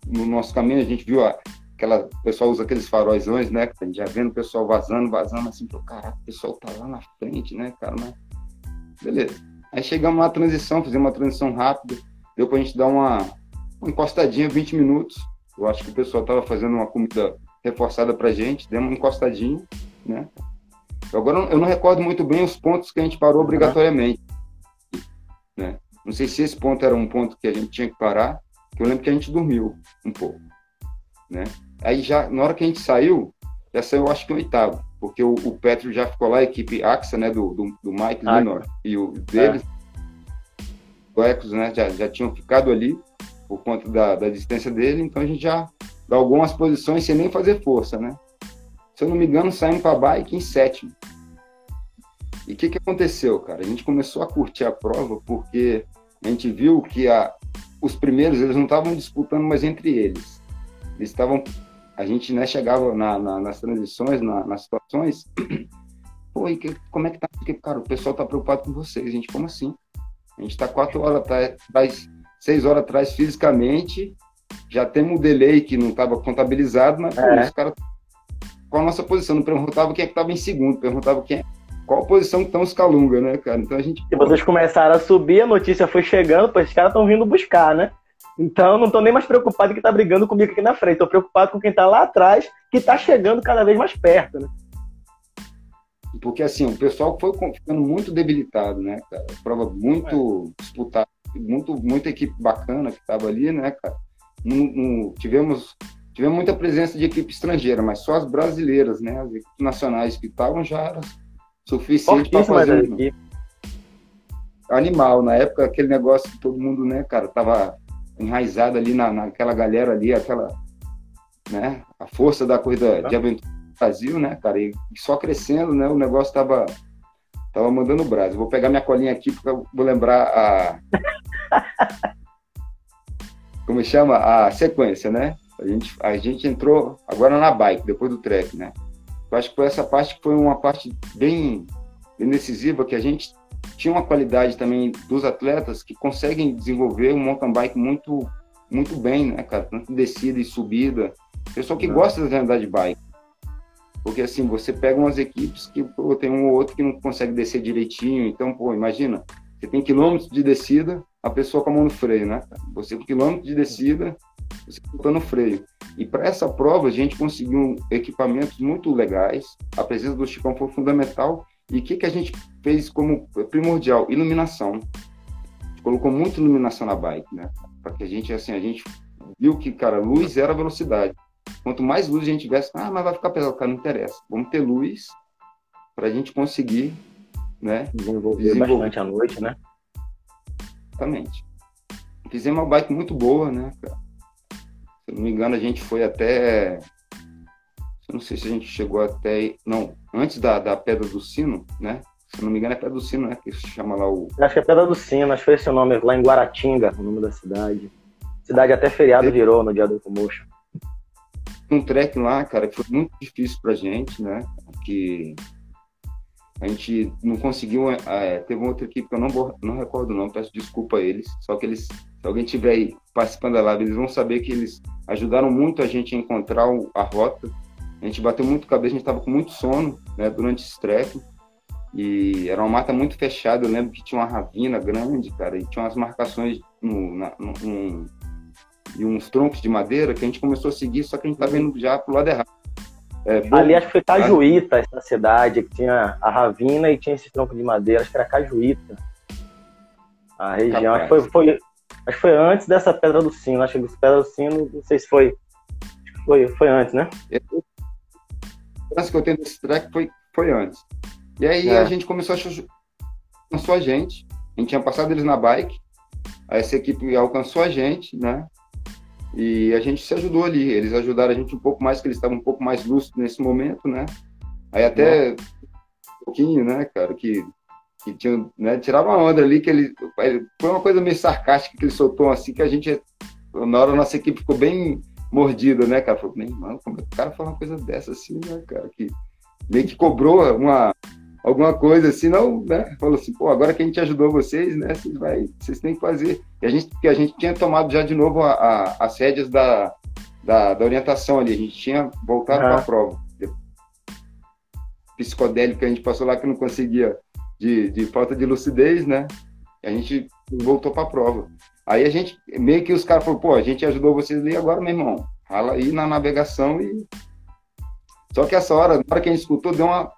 no nosso caminho, a gente viu a, aquela, o pessoal usa aqueles faróisões, né? A gente já vendo o pessoal vazando, vazando, assim, pô, caraca, o pessoal tá lá na frente, né, cara, mas beleza. Aí chegamos na transição, fizemos uma transição rápida, deu pra gente dar uma, uma encostadinha, 20 minutos. Eu acho que o pessoal tava fazendo uma comida reforçada para gente, demos uma encostadinha, né? Agora eu não recordo muito bem os pontos que a gente parou obrigatoriamente, né? Não sei se esse ponto era um ponto que a gente tinha que parar, que eu lembro que a gente dormiu um pouco, né? Aí já na hora que a gente saiu, já saiu acho que o oitavo, porque o, o Petro já ficou lá, a equipe AXA, né, do, do, do Mike ah, Linor e o deles, é. o Ecos, né, já, já tinham ficado ali por conta da, da distância dele, então a gente já algumas posições sem nem fazer força, né? Se eu não me engano, saímos para a bike em sétimo. E o que, que aconteceu, cara? A gente começou a curtir a prova porque a gente viu que a, os primeiros eles não estavam disputando mais entre eles. Eles estavam. A gente né, chegava na, na, nas transições, na, nas situações. Pô, e que, como é que tá? Porque, cara, o pessoal tá preocupado com vocês. Gente, como assim? A gente está quatro horas atrás, seis horas atrás fisicamente já temos um delay que não estava contabilizado, mas é. os caras qual a nossa posição, não perguntava quem é que estava em segundo, perguntava quem é, qual posição que estão os Calunga, né, cara? Então a gente. E vocês começaram a subir, a notícia foi chegando, pois os caras estão vindo buscar, né? Então não estou nem mais preocupado que está brigando comigo aqui na frente, estou preocupado com quem está lá atrás, que está chegando cada vez mais perto, né? Porque assim, o pessoal foi ficando muito debilitado, né, cara? Prova muito é. disputada, muito, muita equipe bacana que estava ali, né, cara? tivemos, tivemos muita presença de equipe estrangeira, mas só as brasileiras, né? As equipes nacionais que estavam já era suficiente para fazer animal. Na época, aquele negócio que todo mundo, né, cara, tava enraizado ali na, naquela galera ali, aquela, né, a força da corrida de aventura do Brasil, né, cara, e só crescendo, né, o negócio tava tava mandando o braço. Vou pegar minha colinha aqui porque eu vou lembrar a como chama a sequência, né? A gente a gente entrou agora na bike depois do trek, né? Eu acho que foi essa parte que foi uma parte bem, bem decisiva que a gente tinha uma qualidade também dos atletas que conseguem desenvolver um mountain bike muito, muito bem, né, cara? Tanto descida e subida. Pessoal que gosta de andar de bike. Porque assim, você pega umas equipes que pô, tem um ou outro que não consegue descer direitinho. Então, pô, imagina, você tem quilômetros de descida, a pessoa com a mão no freio, né? Você com quilômetros de descida, você botando freio. E para essa prova, a gente conseguiu equipamentos muito legais. A presença do Chicão foi fundamental e o que, que a gente fez como primordial? Iluminação. Colocou muita iluminação na bike, né? Para que a gente, assim, a gente viu que, cara, luz era velocidade. Quanto mais luz a gente tivesse, ah, mas vai ficar pesado, cara, não interessa. Vamos ter luz para a gente conseguir, né? Desenvolver, desenvolver bastante à noite, né? Exatamente. Fizemos uma bike muito boa, né, cara? Se não me engano, a gente foi até não sei se a gente chegou até. Não, antes da, da Pedra do Sino, né? Se não me engano, é Pedra do Sino, né? Que se chama lá o. Acho que é Pedra do Sino, acho que foi esse o nome, lá em Guaratinga, o nome da cidade. Cidade até feriado virou no dia do Commotion. Um trek lá, cara, que foi muito difícil pra gente, né? Que a gente não conseguiu. É, teve uma outra equipe que eu não, não recordo, não, peço desculpa a eles. Só que eles, se alguém tiver aí participando da live, eles vão saber que eles ajudaram muito a gente a encontrar a rota a gente bateu muito cabeça, a gente estava com muito sono né, durante esse treco. E era uma mata muito fechada. Eu lembro que tinha uma ravina grande, cara, e tinha umas marcações no, na, no, no, e uns troncos de madeira que a gente começou a seguir, só que a gente estava indo já pro lado errado. É, bom, Ali acho que foi Cajuíta, essa cidade, que tinha a ravina e tinha esse tronco de madeira, acho que era Cajuíta. A região, acho que foi, foi, acho que foi antes dessa Pedra do Sino, acho que essa Pedra do Sino, não sei se foi, foi, foi antes, né? Lembrança que eu tenho desse track foi, foi antes. E aí é. a gente começou a alcançou a gente. A gente tinha passado eles na bike. Aí essa equipe alcançou a gente, né? E a gente se ajudou ali. Eles ajudaram a gente um pouco mais, que eles estavam um pouco mais lúcidos nesse momento, né? Aí até é. um pouquinho, né, cara, que, que tinha, né, tirava uma onda ali, que ele, foi uma coisa meio sarcástica que ele soltou assim, que a gente, na hora a nossa equipe ficou bem mordida, né, cara? Falei, meu irmão, como é que o cara fala uma coisa dessa assim, né, cara? Que meio que cobrou uma, alguma coisa assim, não, né? Falou assim, pô, agora que a gente ajudou vocês, né? Vocês, vai, vocês têm que fazer. E a gente, porque a gente tinha tomado já de novo a, a, as rédeas da, da, da, orientação ali, a gente tinha voltado para a prova. Psicodélico que a gente passou lá que não conseguia, de, de falta de lucidez, né? E a gente voltou para a prova. Aí a gente, meio que os caras falaram, pô, a gente ajudou vocês ali agora, meu irmão. Rala aí na navegação e. Só que essa hora, na hora que a gente escutou, deu uma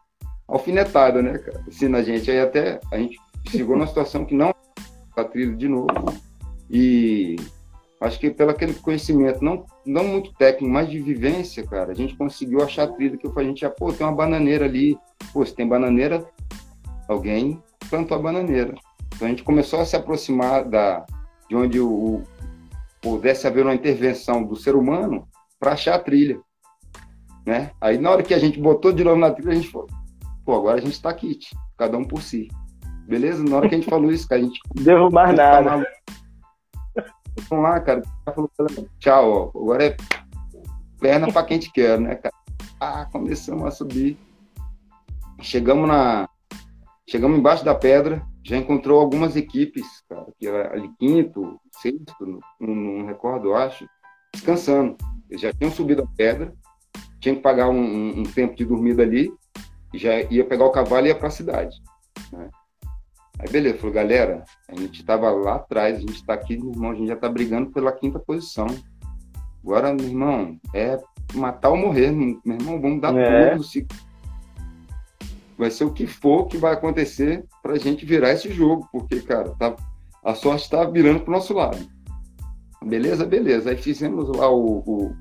alfinetada, né, cara? Assim na gente. Aí até a gente chegou numa situação que não tá trilha de novo. E acho que pelo aquele conhecimento, não, não muito técnico, mas de vivência, cara, a gente conseguiu achar a trilha que a gente já, pô, tem uma bananeira ali. Pô, se tem bananeira, alguém plantou a bananeira. Então a gente começou a se aproximar da, de onde o, o, pudesse haver uma intervenção do ser humano para achar a trilha. Né? Aí na hora que a gente botou de novo na trilha, a gente falou, pô, agora a gente está kit, cada um por si. Beleza? Na hora que a gente falou isso, cara, a gente. Deu mais nada. Vamos lá, cara. Falou, tchau, ó. Agora é perna para quem te quer, né, cara? Ah, começamos a subir. Chegamos na. Chegamos embaixo da pedra, já encontrou algumas equipes, cara, que era ali quinto, sexto, não, não recordo, eu acho, descansando. Eles já tinham subido a pedra, tinha que pagar um, um tempo de dormida ali, e já ia pegar o cavalo e ia para a cidade. Né? Aí beleza, falou, galera, a gente estava lá atrás, a gente está aqui, meu irmão, a gente já está brigando pela quinta posição. Agora, meu irmão, é matar ou morrer, meu irmão, vamos dar é. tudo. Se vai ser o que for que vai acontecer para a gente virar esse jogo, porque, cara, tá, a sorte está virando para o nosso lado. Beleza? Beleza. Aí fizemos lá o, o,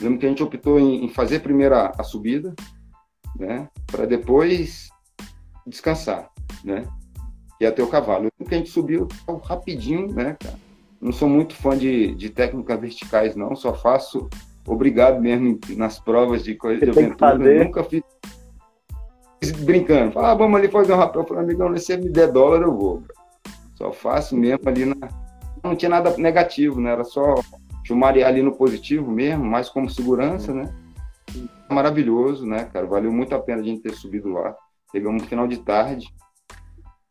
Lembro que a gente optou em, em fazer primeiro a, a subida, né? Para depois descansar, né? E até o cavalo. Lembro que a gente subiu rapidinho, né, cara? Não sou muito fã de, de técnicas verticais, não. Só faço obrigado mesmo nas provas de coisa de aventura. Nunca fiz brincando. Fala, ah, vamos ali fazer um rapel. Eu falei, amigão, se você me der dólar, eu vou. Só faço mesmo ali na. Não tinha nada negativo, né? Era só chumarear ali no positivo mesmo, mais como segurança, né? Maravilhoso, né, cara? Valeu muito a pena a gente ter subido lá. Pegamos no final de tarde,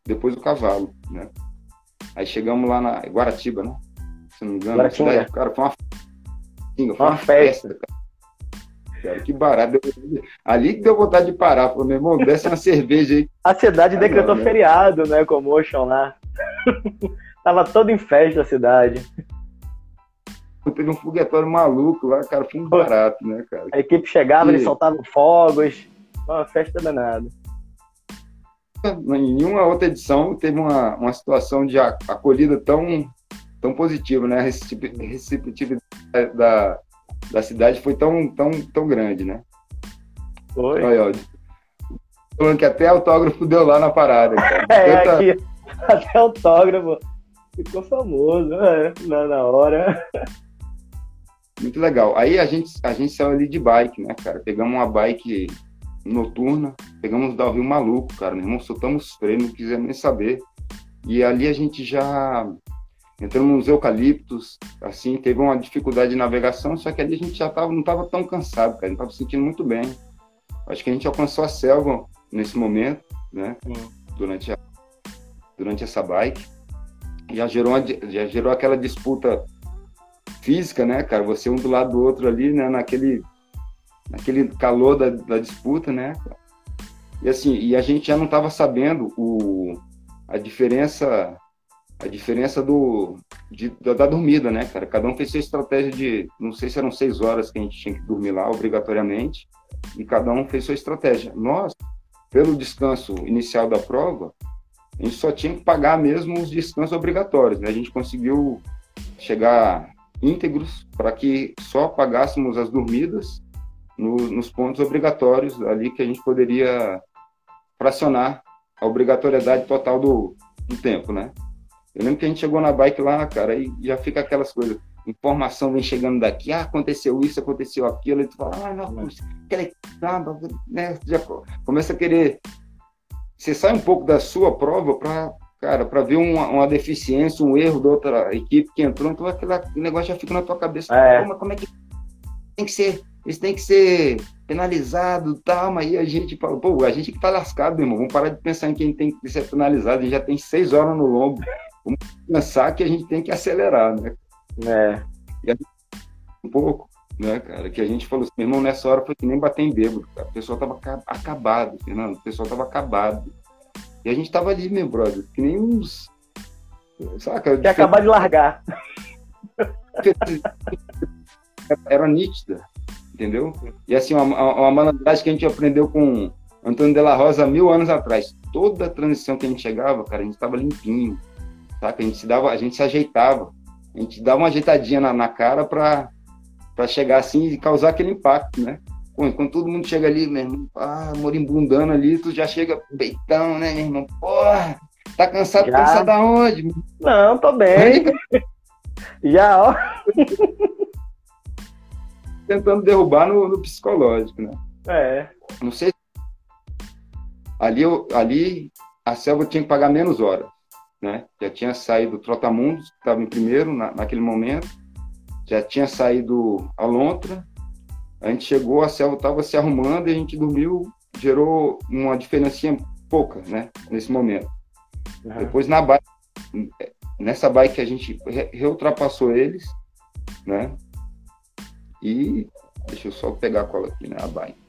depois do cavalo, né? Aí chegamos lá na Guaratiba, né? Se não me engano, cidade, cara, foi uma, foi uma, uma festa, festa cara. Cara. Que barato. Ali que deu vontade de parar. Falei, meu irmão, desce uma cerveja aí. A cidade ah, decretou não, né? feriado, né? Com o Motion lá. Tava todo em festa a cidade. Teve um foguetório maluco lá, cara, foi um barato, né, cara? A equipe chegava, e... eles soltavam fogos, uma festa danada. Em nenhuma outra edição teve uma, uma situação de acolhida tão, tão positiva, né? A receptividade da, da cidade foi tão, tão, tão grande, né? Foi. Olha, falando que até autógrafo deu lá na parada. Cara. É, Tanta... aqui, até autógrafo. Ficou famoso, né? Na, na hora. Muito legal. Aí a gente, a gente saiu ali de bike, né, cara? Pegamos uma bike noturna, pegamos o Rio Maluco, cara. Meu irmão, soltamos freio, não quisemos nem saber. E ali a gente já entramos nos eucaliptos, assim, teve uma dificuldade de navegação, só que ali a gente já tava, não estava tão cansado, cara, a gente estava se sentindo muito bem. Acho que a gente alcançou a selva nesse momento, né, durante, a, durante essa bike. Já gerou, uma, já gerou aquela disputa física, né, cara? Você um do lado do outro ali, né, naquele, naquele calor da, da disputa, né? E assim, e a gente já não estava sabendo o, a diferença a diferença do de, da, da, dormida, né, cara? Cada um fez sua estratégia de, não sei se eram seis horas que a gente tinha que dormir lá obrigatoriamente, e cada um fez sua estratégia. Nós, pelo descanso inicial da prova, a gente só tinha que pagar mesmo os descansos obrigatórios, né? A gente conseguiu chegar íntegros para que só pagássemos as dormidas no, nos pontos obrigatórios ali que a gente poderia fracionar a obrigatoriedade total do, do tempo, né? Eu lembro que a gente chegou na bike lá, cara, e já fica aquelas coisas, informação vem chegando daqui, ah, aconteceu isso, aconteceu aquilo, e tu fala, ah, não, aquele, né, já começa a querer, você sai um pouco da sua prova para cara, para ver uma, uma, deficiência, um erro da outra equipe que entrou, então aquele negócio já fica na tua cabeça. É. Mas como é que tem que ser? Isso tem que ser penalizado, tal, mas aí a gente fala, pô, a gente que tá lascado, irmão, vamos parar de pensar em quem tem que ser penalizado, a gente já tem seis horas no lombo, vamos pensar que a gente tem que acelerar, né? É. E gente, um pouco, né, cara, que a gente falou assim, meu irmão, nessa hora foi que nem bater em bêbado, cara, o pessoal tava acabado, Fernando, o pessoal tava acabado. E a gente tava ali, meu brother, que nem uns. Saca? Que acabar de largar. Era nítida, entendeu? E assim, uma, uma malandragem que a gente aprendeu com Antônio de la Rosa mil anos atrás. Toda a transição que a gente chegava, cara, a gente tava limpinho, saca? A gente se dava, a gente se ajeitava. A gente dava uma ajeitadinha na, na cara para chegar assim e causar aquele impacto, né? Quando todo mundo chega ali, meu irmão, ah, morimbundando ali, tu já chega peitão, né, meu irmão? Porra, tá cansado, já. cansado onde? Não, tô bem. já, ó. Tentando derrubar no, no, psicológico, né? É. Não sei. Ali, ali a selva tinha que pagar menos horas, né? Já tinha saído o Trotamundos, que estava em primeiro na, naquele momento. Já tinha saído a Lontra, a gente chegou, a selva estava se arrumando e a gente dormiu, gerou uma diferencinha pouca, né, nesse momento. Uhum. Depois na bike, nessa bike a gente reultrapassou eles, né, e deixa eu só pegar a cola aqui, né, a bike.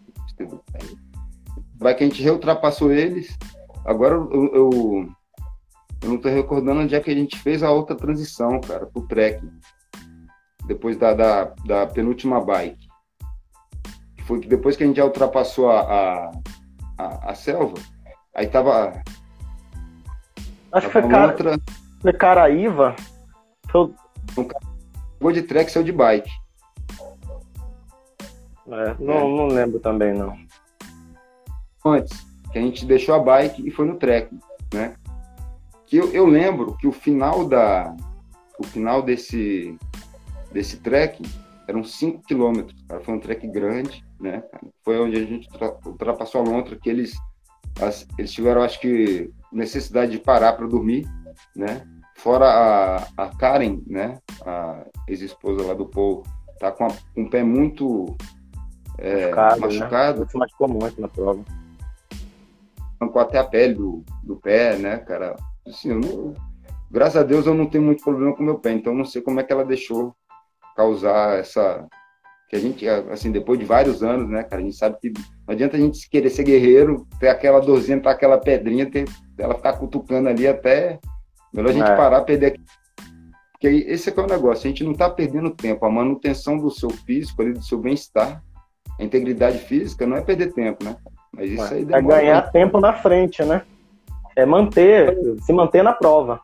A bike a gente reultrapassou eles, agora eu, eu, eu não estou recordando onde é que a gente fez a outra transição, cara, pro trekking. Depois da, da, da penúltima bike foi que depois que a gente já ultrapassou a, a, a, a selva, aí tava. Acho que foi, cara, outra... foi Caraíva. Foi... Um cara de trek saiu de bike. É, não, é. não lembro também, não. Antes, que a gente deixou a bike e foi no trekking, né? Eu, eu lembro que o final da o final desse desse trekking eram 5 quilômetros, Foi um trek grande, né? Foi onde a gente ultrapassou a lontra, que eles as, eles tiveram, acho que, necessidade de parar para dormir, né? Fora a, a Karen, né? A ex-esposa lá do Paul, tá com, a, com o pé muito é, machucado. machucado. Né? Se machucou muito na prova. Arrancou até a pele do, do pé, né, cara? Assim, não, graças a Deus eu não tenho muito problema com meu pé, então não sei como é que ela deixou causar essa que a gente, assim, depois de vários anos, né, cara, a gente sabe que não adianta a gente querer ser guerreiro, ter aquela dorzinha, ter aquela pedrinha, ter ela ficar cutucando ali até. Melhor a gente é. parar, perder. Porque esse é, é o negócio, a gente não está perdendo tempo. A manutenção do seu físico, ali, do seu bem-estar, a integridade física, não é perder tempo, né? Mas isso aí demora. É ganhar tempo na frente, né? É manter, se manter na prova.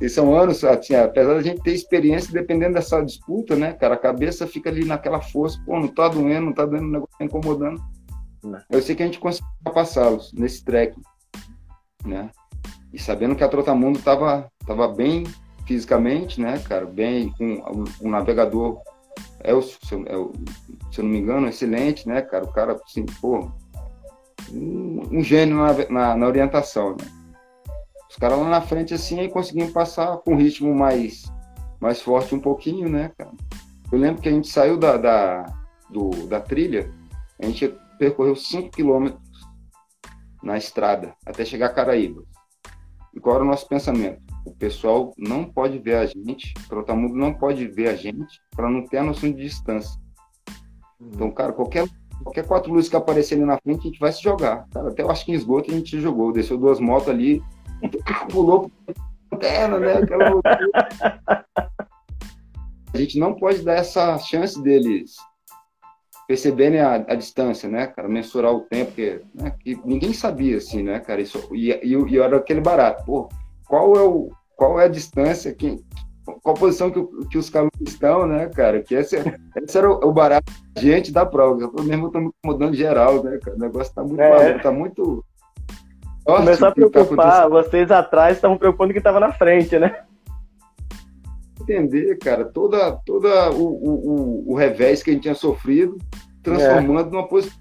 E são anos, assim, apesar da gente ter experiência, dependendo dessa disputa, né, cara, a cabeça fica ali naquela força, pô, não tá doendo, não tá doendo, o negócio tá incomodando. Não. Né. Eu sei que a gente conseguiu passá-los nesse track, né, e sabendo que a Trotamundo tava, tava bem fisicamente, né, cara, bem, com o, navegador, é o, se eu, é o, se eu não me engano, excelente, né, cara, o cara, assim, pô, um, gênio na, na, na orientação, né. Os caras lá na frente, assim, aí conseguiam passar com um ritmo mais, mais forte um pouquinho, né, cara? Eu lembro que a gente saiu da, da, do, da trilha, a gente percorreu 5 quilômetros na estrada até chegar a Caraíba. E qual era o nosso pensamento? O pessoal não pode ver a gente, o Trotamundo não pode ver a gente para não ter a noção de distância. Então, cara, qualquer, qualquer quatro luzes que aparecer ali na frente, a gente vai se jogar. Cara, até eu acho que em esgoto a gente jogou, desceu duas motos ali, pulou perna, né? Aquela a gente não pode dar essa chance deles perceberem a, a distância, né, cara? Mensurar o tempo, que, né, que ninguém sabia, assim, né, cara? Isso, e, e, e era aquele barato. Pô, qual é, o, qual é a distância, que, qual posição que, que os caras estão, né, cara? Que esse, esse era o, o barato gente da prova. Eu mesmo estou me incomodando geral, né, cara? O negócio tá muito é. maluco, tá muito Começou a tá preocupar, tá vocês atrás estavam preocupando que estava na frente, né? Entender, cara, toda, toda o, o, o revés que a gente tinha sofrido, transformando é. numa posição.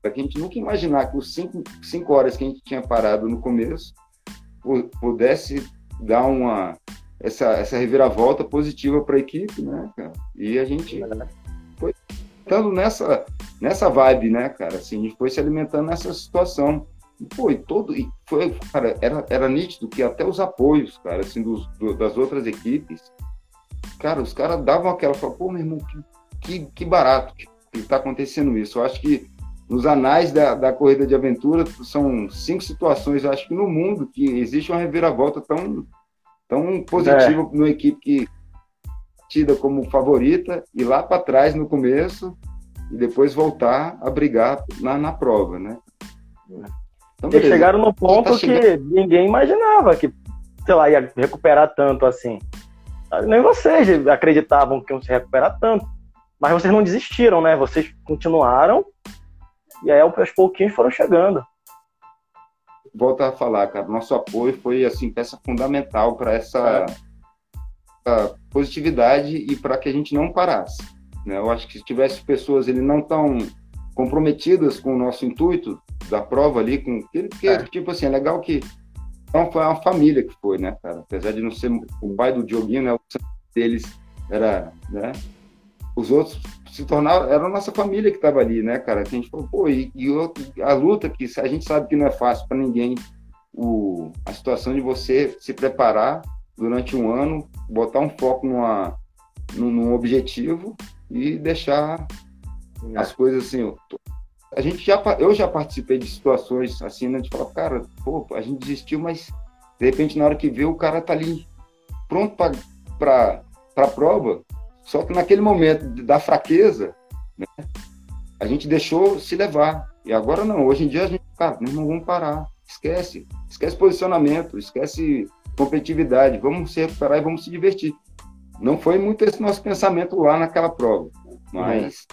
Para que a gente nunca imaginar que os cinco, cinco horas que a gente tinha parado no começo pudesse dar uma essa, essa reviravolta positiva para a equipe, né, cara? E a gente é. foi estando nessa nessa vibe, né, cara? Assim, a gente foi se alimentando nessa situação. Pô, e todo. E foi, cara, era, era nítido que até os apoios, cara, assim, dos, do, das outras equipes, cara, os caras davam aquela. Pô, meu irmão, que, que, que barato que, que tá acontecendo isso. Eu acho que nos anais da, da corrida de aventura são cinco situações, acho que no mundo, que existe uma reviravolta tão, tão positiva é. numa equipe que tida como favorita e lá para trás no começo e depois voltar a brigar na, na prova, né? Então, Eles chegaram no ponto tá que ninguém imaginava que, sei lá, ia recuperar tanto assim. Nem vocês acreditavam que iam se recuperar tanto. Mas vocês não desistiram, né? Vocês continuaram e aí aos pouquinhos foram chegando. Volta a falar, cara, nosso apoio foi assim peça fundamental para essa, é. positividade e para que a gente não parasse. Né? Eu acho que se tivesse pessoas ele não tão comprometidas com o nosso intuito, da prova ali, com porque, é. tipo assim, é legal que não foi uma família que foi, né, cara? Apesar de não ser o pai do Dioguinho, né? O deles era, né? Os outros se tornaram, era a nossa família que estava ali, né, cara? Que a gente falou, pô, e, e a luta que a gente sabe que não é fácil para ninguém, o, a situação de você se preparar durante um ano, botar um foco numa, num, num objetivo e deixar é. as coisas assim, a gente já, eu já participei de situações assim, né, de falar, cara, pô, a gente desistiu, mas de repente na hora que vê o cara tá ali pronto para a prova, só que naquele momento da fraqueza, né, a gente deixou se levar. E agora não, hoje em dia a gente, cara, nós não vamos parar, esquece, esquece posicionamento, esquece competitividade, vamos se recuperar e vamos se divertir. Não foi muito esse nosso pensamento lá naquela prova, mas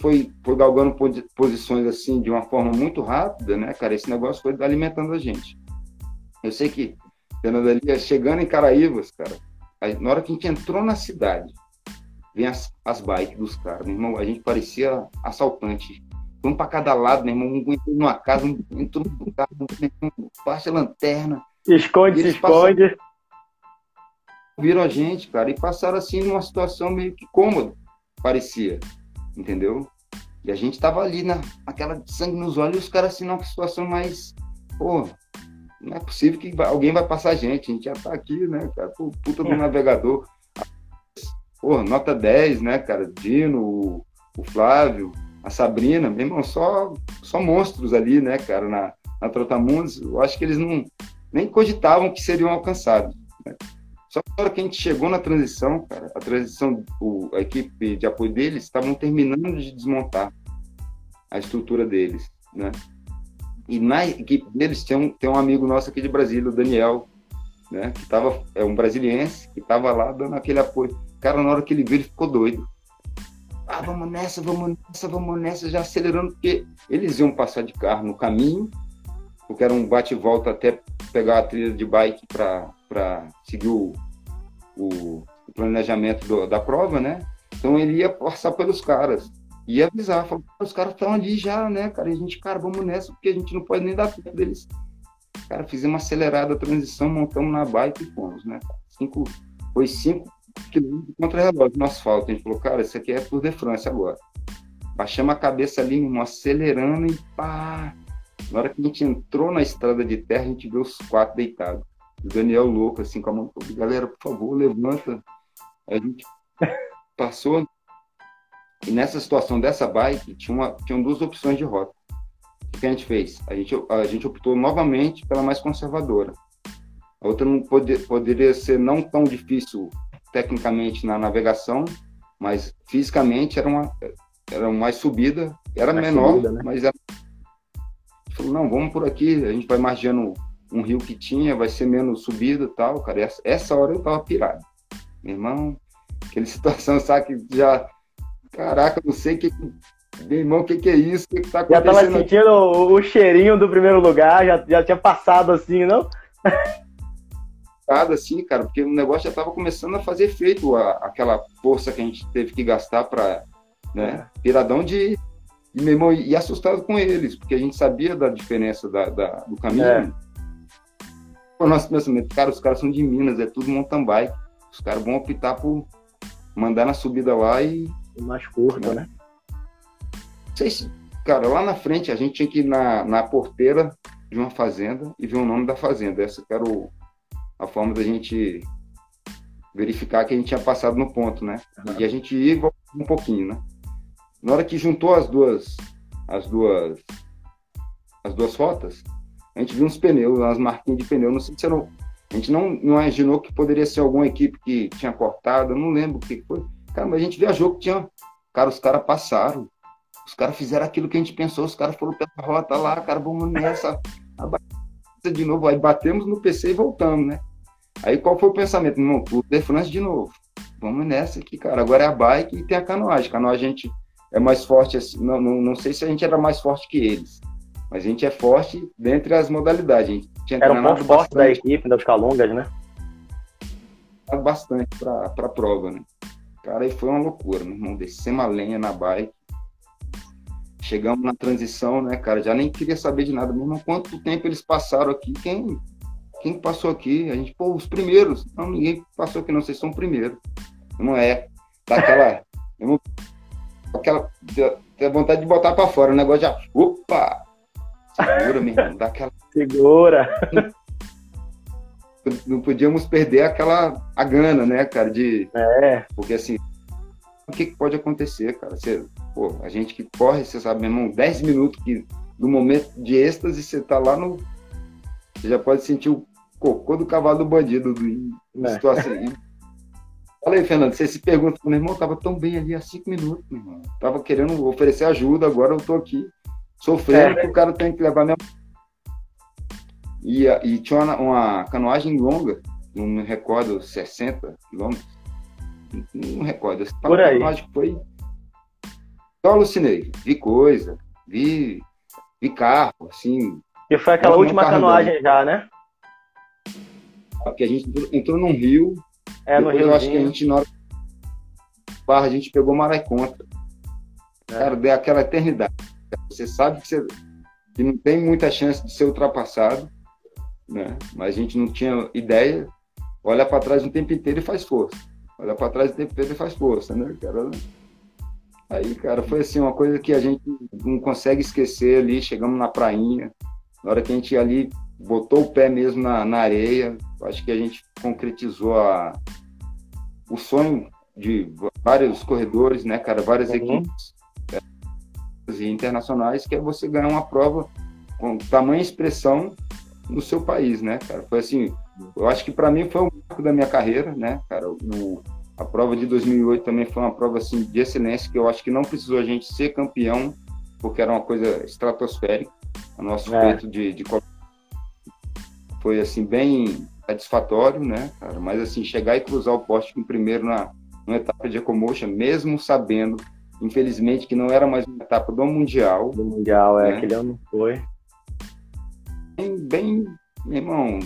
foi, foi galgando posições assim de uma forma muito rápida, né, cara? Esse negócio foi alimentando a gente. Eu sei que Fernando ali, chegando em Caraívas, cara, aí, na hora que a gente entrou na cidade, vem as, as bikes dos caras, meu irmão, a gente parecia assaltante. Um para cada lado, meu irmão, um entrou numa casa, um entrou num carro, um baixa a lanterna. Esconde, se esconde. Passaram, viram a gente, cara, e passaram assim numa situação meio que cômoda, parecia entendeu? E a gente tava ali na, naquela sangue nos olhos e os caras assim numa situação mais, pô, não é possível que alguém vai passar a gente, a gente já tá aqui, né, cara, pô, puta do é. navegador. Pô, nota 10, né, cara, Dino, o, o Flávio, a Sabrina, meu irmão, só, só monstros ali, né, cara, na, na Trotamundos, eu acho que eles não nem cogitavam que seriam alcançados. Né? Só que hora que a gente chegou na transição, cara, a transição, o, a equipe de apoio deles estavam terminando de desmontar a estrutura deles, né? E na equipe deles tem um, tem um amigo nosso aqui de Brasília, o Daniel, né? Que tava, é um brasiliense, que tava lá dando aquele apoio. Cara, na hora que ele viu, ele ficou doido. Ah, vamos nessa, vamos nessa, vamos nessa, já acelerando, porque eles iam passar de carro no caminho, porque era um bate-volta até pegar a trilha de bike para seguir o, o, o planejamento do, da prova, né? Então ele ia passar pelos caras, ia avisar, falar, os caras estão ali já, né, cara? E a gente, cara, vamos nessa, porque a gente não pode nem dar tempo deles. Cara, fizemos uma acelerada transição, montamos na bike e fomos, né? Cinco, foi cinco quilômetros contra relógio no asfalto. A gente falou, cara, isso aqui é Tour de France agora. Baixamos a cabeça ali, acelerando e pá. Na hora que a gente entrou na estrada de terra, a gente viu os quatro deitados o Daniel louco, assim, com a mão, galera, por favor, levanta. A gente passou. E nessa situação dessa bike, tinha, uma, tinha duas opções de rota. O que a gente fez? A gente, a gente optou novamente pela mais conservadora. A outra não pode, poderia ser não tão difícil tecnicamente na navegação, mas fisicamente era uma, era mais subida, era mais menor, subida, né? mas era. Falou, não, vamos por aqui, a gente vai margeando um rio que tinha, vai ser menos subida tal, cara. Essa, essa hora eu tava pirado. Meu irmão, aquela situação, sabe, que já. Caraca, não sei o que. Meu irmão, o que, que é isso? O que, que tá acontecendo? Já tava sentindo o, o cheirinho do primeiro lugar, já, já tinha passado assim, não? assim, cara, porque o negócio já tava começando a fazer efeito, a, aquela força que a gente teve que gastar para né, é. piradão de, e, meu irmão, e assustado com eles, porque a gente sabia da diferença da, da do caminho. É o nosso pensamento, cara, os caras são de Minas, é tudo mountain bike. Os caras vão optar por mandar na subida lá e. Mais curta, né? Não sei se, cara, lá na frente a gente tinha que ir na, na porteira de uma fazenda e ver o nome da fazenda. Essa era o, a forma da gente verificar que a gente tinha passado no ponto, né? Uhum. E a gente ia um pouquinho, né? Na hora que juntou as duas, as duas, as duas rotas, a gente viu uns pneus, umas marquinhas de pneu, não sei se era, a gente não, não imaginou que poderia ser alguma equipe que tinha cortado, eu não lembro o que foi. Cara, mas a gente viajou que tinha, cara, os caras passaram, os caras fizeram aquilo que a gente pensou, os caras foram pela rota lá, cara, vamos nessa, de novo, aí batemos no PC e voltamos, né? Aí qual foi o pensamento? Não, Tour de France de novo. Vamos nessa aqui, cara. Agora é a bike e tem a canoagem. Canoagem a gente é mais forte, assim, não, não, não sei se a gente era mais forte que eles. Mas a gente é forte dentre as modalidades. Era um ponto forte da equipe, das calungas, né? Bastante para a prova, né? Cara, aí foi uma loucura, meu irmão. Descemos a lenha na bike. Chegamos na transição, né, cara? Já nem queria saber de nada. Meu irmão, quanto tempo eles passaram aqui? Quem, quem passou aqui? A gente, pô, os primeiros. Não, ninguém passou aqui, não. Vocês são o primeiro. Não é. Daquela. aquela. Tem vontade de botar para fora. O negócio já. Opa! Segura, meu irmão, dá aquela. Segura! Não podíamos perder aquela a gana, né, cara? De. É. Porque assim, o que, que pode acontecer, cara? Você, pô, a gente que corre, você sabe, meu irmão, 10 minutos que, do momento de êxtase, você tá lá no. Você já pode sentir o cocô do cavalo do bandido do, é. situação. Fala aí, Fernando, você se pergunta, meu irmão, tava tão bem ali há cinco minutos, meu irmão. Tava querendo oferecer ajuda, agora eu tô aqui sofrendo é. que o cara tem que levar minha. E, e tinha uma, uma, canoagem longa, não me recordo, 60 quilômetros. Não, recordo. Essa Por aí. canoagem foi. eu alucinei. Vi coisa, vi, vi carro, assim. E foi aquela última canoagem já, né? Porque a gente entrou num rio. É, no rio. Eu acho que a gente, na hora barra, a gente pegou Maraiconta. É. Cara, deu aquela eternidade. Você sabe que, você, que não tem muita chance de ser ultrapassado, né? Mas a gente não tinha ideia. Olha para trás o tempo inteiro e faz força. Olha para trás o tempo inteiro e faz força, né, cara? Aí, cara, foi assim, uma coisa que a gente não consegue esquecer ali, chegamos na prainha, na hora que a gente ali botou o pé mesmo na, na areia, acho que a gente concretizou a, o sonho de vários corredores, né, cara, várias uhum. equipes é, internacionais, que é você ganhar uma prova com tamanha expressão no seu país, né, cara? Foi assim, eu acho que para mim foi o marco da minha carreira, né, cara? O, a prova de 2008 também foi uma prova assim de excelência que eu acho que não precisou a gente ser campeão porque era uma coisa estratosférica. O nosso é. feito de, de foi assim bem satisfatório, né, cara? Mas assim chegar e cruzar o poste em primeiro na numa etapa de Ecomotion, mesmo sabendo, infelizmente, que não era mais uma etapa do mundial. Do mundial, é, né? aquele ano foi. Bem, bem, irmão.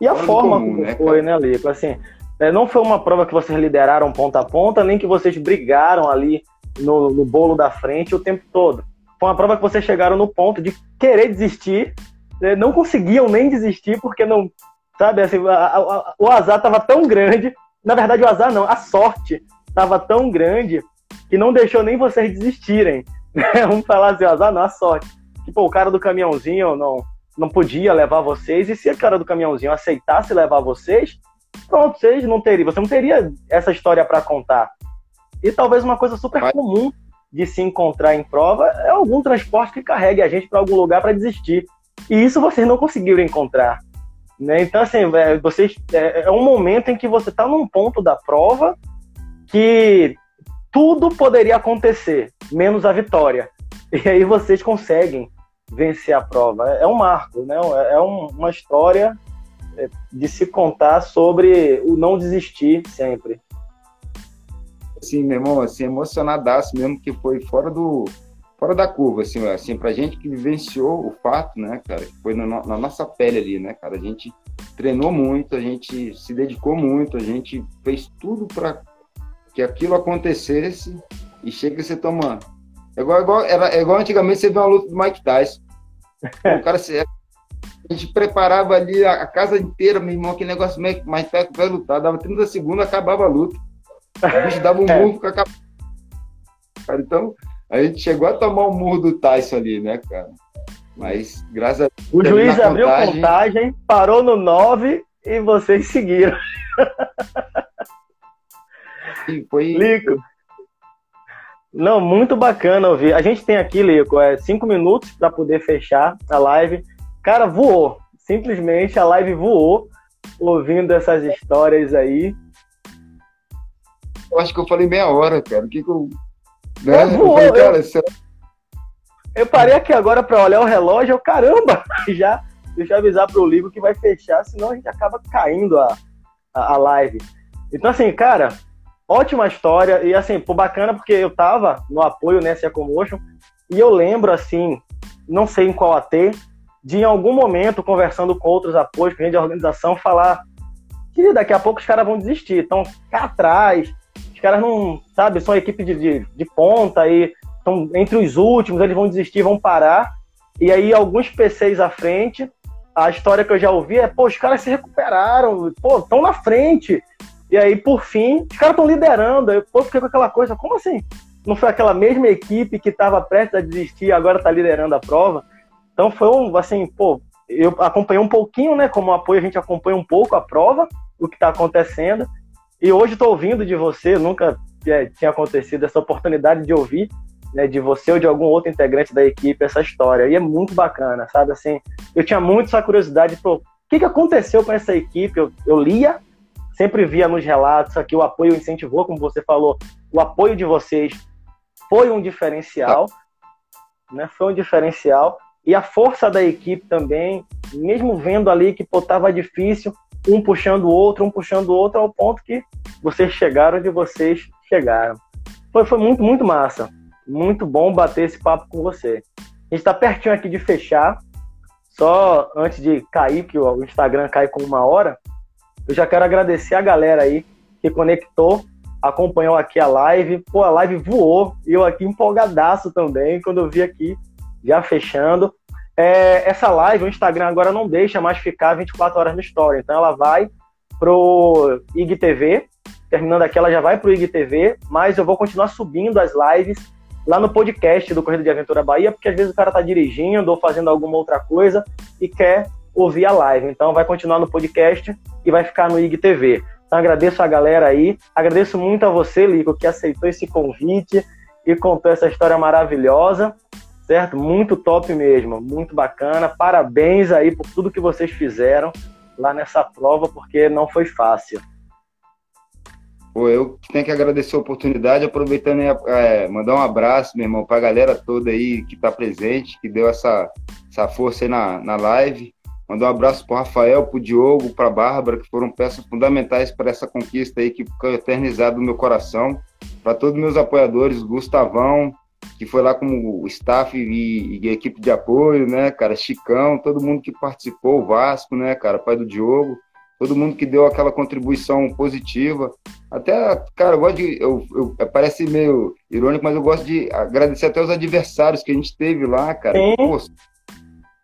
E a forma comum, como né, foi, cara? né, Lico? Assim, é, não foi uma prova que vocês lideraram ponta a ponta, nem que vocês brigaram ali no, no bolo da frente o tempo todo. Foi uma prova que vocês chegaram no ponto de querer desistir, né, não conseguiam nem desistir porque não, sabe, assim, a, a, o azar estava tão grande. Na verdade, o azar não, a sorte estava tão grande que não deixou nem vocês desistirem. Né? Vamos falar assim, o azar não, a sorte. Tipo, o cara do caminhãozinho não, não podia levar vocês, e se o cara do caminhãozinho aceitasse levar vocês, pronto, vocês não teriam, você não teria essa história para contar. E talvez uma coisa super Vai. comum de se encontrar em prova é algum transporte que carregue a gente para algum lugar para desistir. E isso vocês não conseguiram encontrar. Né? Então, assim, é, vocês, é, é um momento em que você está num ponto da prova que tudo poderia acontecer, menos a vitória. E aí vocês conseguem vencer a prova. É um marco, né? é um, uma história é, de se contar sobre o não desistir sempre. Sim, meu irmão, assim, emocionadaço mesmo, que foi fora do fora da curva, assim, assim, pra gente que vivenciou o fato, né, cara, que foi na, na nossa pele ali, né, cara, a gente treinou muito, a gente se dedicou muito, a gente fez tudo para que aquilo acontecesse e chega você tomando. É igual, igual, era, é igual antigamente você vê uma luta do Mike Tyson. o cara se, a gente preparava ali a, a, casa inteira, meu irmão, aquele negócio meio mais perto vai lutar, dava 30 segundos, acabava a luta. A gente dava um é. murro, acabava. Então, a gente chegou a tomar um murro do Tyson ali, né, cara? Mas, graças a Deus. O juiz abriu contagem, contagem, parou no 9 e vocês seguiram. foi. Lico. Não, muito bacana ouvir. A gente tem aqui, Lico, é cinco minutos para poder fechar a live. Cara, voou. Simplesmente a live voou ouvindo essas histórias aí. Eu acho que eu falei meia hora, cara. O que, que eu. Né? É, voou, eu, falei, cara, eu... Será... eu parei aqui agora para olhar o relógio. Eu, caramba! Já, deixa eu avisar pro livro que vai fechar, senão a gente acaba caindo a, a, a live. Então, assim, cara, ótima história. E assim, pô, bacana porque eu tava no apoio nessa Ecomotion e eu lembro, assim, não sei em qual AT, de em algum momento, conversando com outros apoios, com gente de organização, falar que daqui a pouco os caras vão desistir. Então, cá atrás, os caras não, sabe, são equipe de, de, de ponta e estão entre os últimos, eles vão desistir, vão parar. E aí, alguns PCs à frente, a história que eu já ouvi é, pô, os caras se recuperaram, pô, estão na frente. E aí, por fim, os caras estão liderando. Aí, fiquei com aquela coisa, como assim? Não foi aquela mesma equipe que estava prestes a desistir e agora está liderando a prova? Então foi um, assim, pô, eu acompanhei um pouquinho, né? Como apoio, a gente acompanha um pouco a prova, o que está acontecendo. E hoje estou ouvindo de você, nunca é, tinha acontecido essa oportunidade de ouvir né, de você ou de algum outro integrante da equipe essa história. E é muito bacana, sabe? Assim, eu tinha muito essa curiosidade, pô, o que, que aconteceu com essa equipe? Eu, eu lia, sempre via nos relatos aqui o apoio incentivou, como você falou, o apoio de vocês foi um diferencial, né? Foi um diferencial. E a força da equipe também, mesmo vendo ali que pô, tava difícil, um puxando o outro, um puxando o outro, ao ponto que vocês chegaram onde vocês chegaram. Foi, foi muito, muito massa. Muito bom bater esse papo com você. A gente está pertinho aqui de fechar. Só antes de cair, que o Instagram cai com uma hora, eu já quero agradecer a galera aí que conectou, acompanhou aqui a live. Pô, a live voou e eu aqui empolgadaço também quando eu vi aqui, já fechando. É, essa live, o Instagram agora não deixa mais ficar 24 horas no Story, então ela vai pro IGTV, terminando aqui ela já vai pro IGTV, mas eu vou continuar subindo as lives lá no podcast do Corrida de Aventura Bahia, porque às vezes o cara tá dirigindo ou fazendo alguma outra coisa e quer ouvir a live. Então vai continuar no podcast e vai ficar no IGTV. Então agradeço a galera aí, agradeço muito a você, Lico, que aceitou esse convite e contou essa história maravilhosa, certo? Muito top mesmo, muito bacana. Parabéns aí por tudo que vocês fizeram lá nessa prova, porque não foi fácil. Pô, eu tenho que agradecer a oportunidade, aproveitando é, mandar um abraço, meu irmão, para a galera toda aí que está presente, que deu essa, essa força aí na, na live. Mandar um abraço para o Rafael, para o Diogo, para a Bárbara, que foram peças fundamentais para essa conquista aí que ficou eternizada no meu coração. Para todos os meus apoiadores, Gustavão, que foi lá como staff e, e, equipe de apoio, né, cara? Chicão, todo mundo que participou, o Vasco, né, cara? Pai do Diogo todo mundo que deu aquela contribuição positiva. Até, cara, eu gosto de. Eu, eu, parece meio irônico, mas eu gosto de agradecer até os adversários que a gente teve lá, cara. Pô,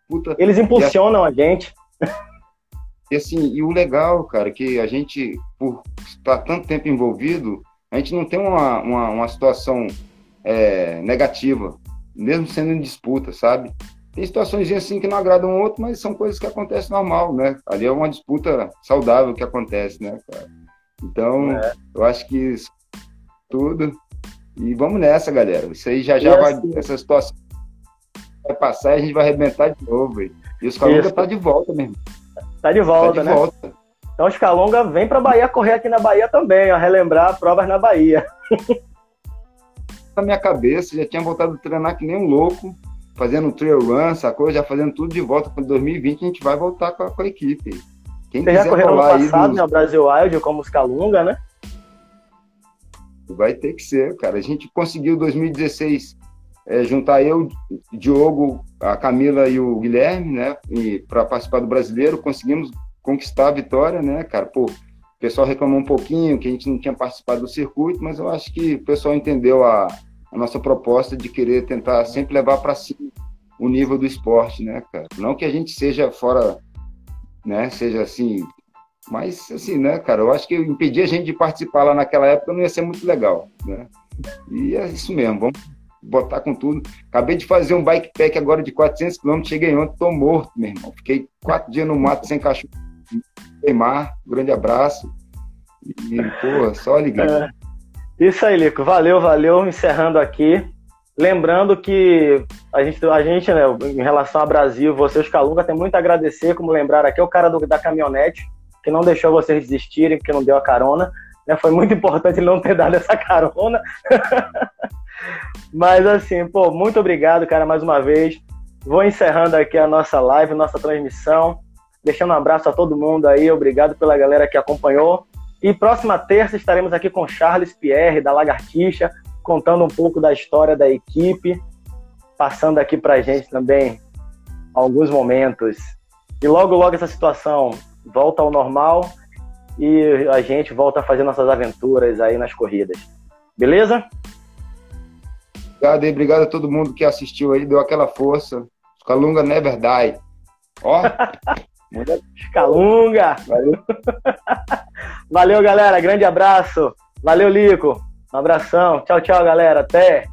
puta, Eles impulsionam a, a gente. E assim, e o legal, cara, que a gente, por estar tanto tempo envolvido, a gente não tem uma, uma, uma situação é, negativa, mesmo sendo em disputa, sabe? Tem situações assim que não agradam um outro, mas são coisas que acontecem normal, né? Ali é uma disputa saudável que acontece, né, cara? Então, é. eu acho que isso tudo. E vamos nessa, galera. Isso aí já já vai. Assim, essa situação vai passar e a gente vai arrebentar de novo. Véio. E os Calunga tá de volta mesmo. Tá de volta, tá de né? Volta. Então os Calunga vem pra Bahia correr aqui na Bahia também, ó, relembrar provas na Bahia. na minha cabeça, já tinha voltado a treinar que nem um louco fazendo trail run, sacou? Já fazendo tudo de volta para 2020, a gente vai voltar com a, com a equipe. Quem Você já correu no passado, né? O Brasil Wild como os Calunga, né? Vai ter que ser, cara. A gente conseguiu 2016 é, juntar eu, Diogo, a Camila e o Guilherme, né? Para participar do brasileiro, conseguimos conquistar a vitória, né, cara? Pô, o pessoal reclamou um pouquinho que a gente não tinha participado do circuito, mas eu acho que o pessoal entendeu a, a nossa proposta de querer tentar sempre levar para cima o nível do esporte, né, cara? Não que a gente seja fora, né, seja assim, mas assim, né, cara, eu acho que impedir a gente de participar lá naquela época não ia ser muito legal, né? E é isso mesmo, vamos botar com tudo. Acabei de fazer um bike pack agora de 400 km, cheguei ontem, tô morto, meu irmão. Fiquei quatro dias no mato sem cachorro, sem mar, grande abraço. E, pô, só ligando. É. Isso aí, Lico. Valeu, valeu. Encerrando aqui. Lembrando que a gente, a gente né, em relação ao Brasil, vocês Calunga, tem muito a agradecer, como lembrar aqui, o cara do, da caminhonete, que não deixou vocês desistirem, porque não deu a carona. Né? Foi muito importante ele não ter dado essa carona. Mas assim, pô, muito obrigado, cara, mais uma vez. Vou encerrando aqui a nossa live, nossa transmissão. Deixando um abraço a todo mundo aí. Obrigado pela galera que acompanhou. E próxima terça estaremos aqui com Charles Pierre, da Lagartixa, contando um pouco da história da equipe, passando aqui para a gente também alguns momentos. E logo, logo essa situação volta ao normal e a gente volta a fazer nossas aventuras aí nas corridas. Beleza? Obrigado aí, obrigado a todo mundo que assistiu aí, deu aquela força. Calunga never die. Ó. Escalunga! Valeu. Valeu, galera. Grande abraço. Valeu, Lico. Um abração. Tchau, tchau, galera. Até.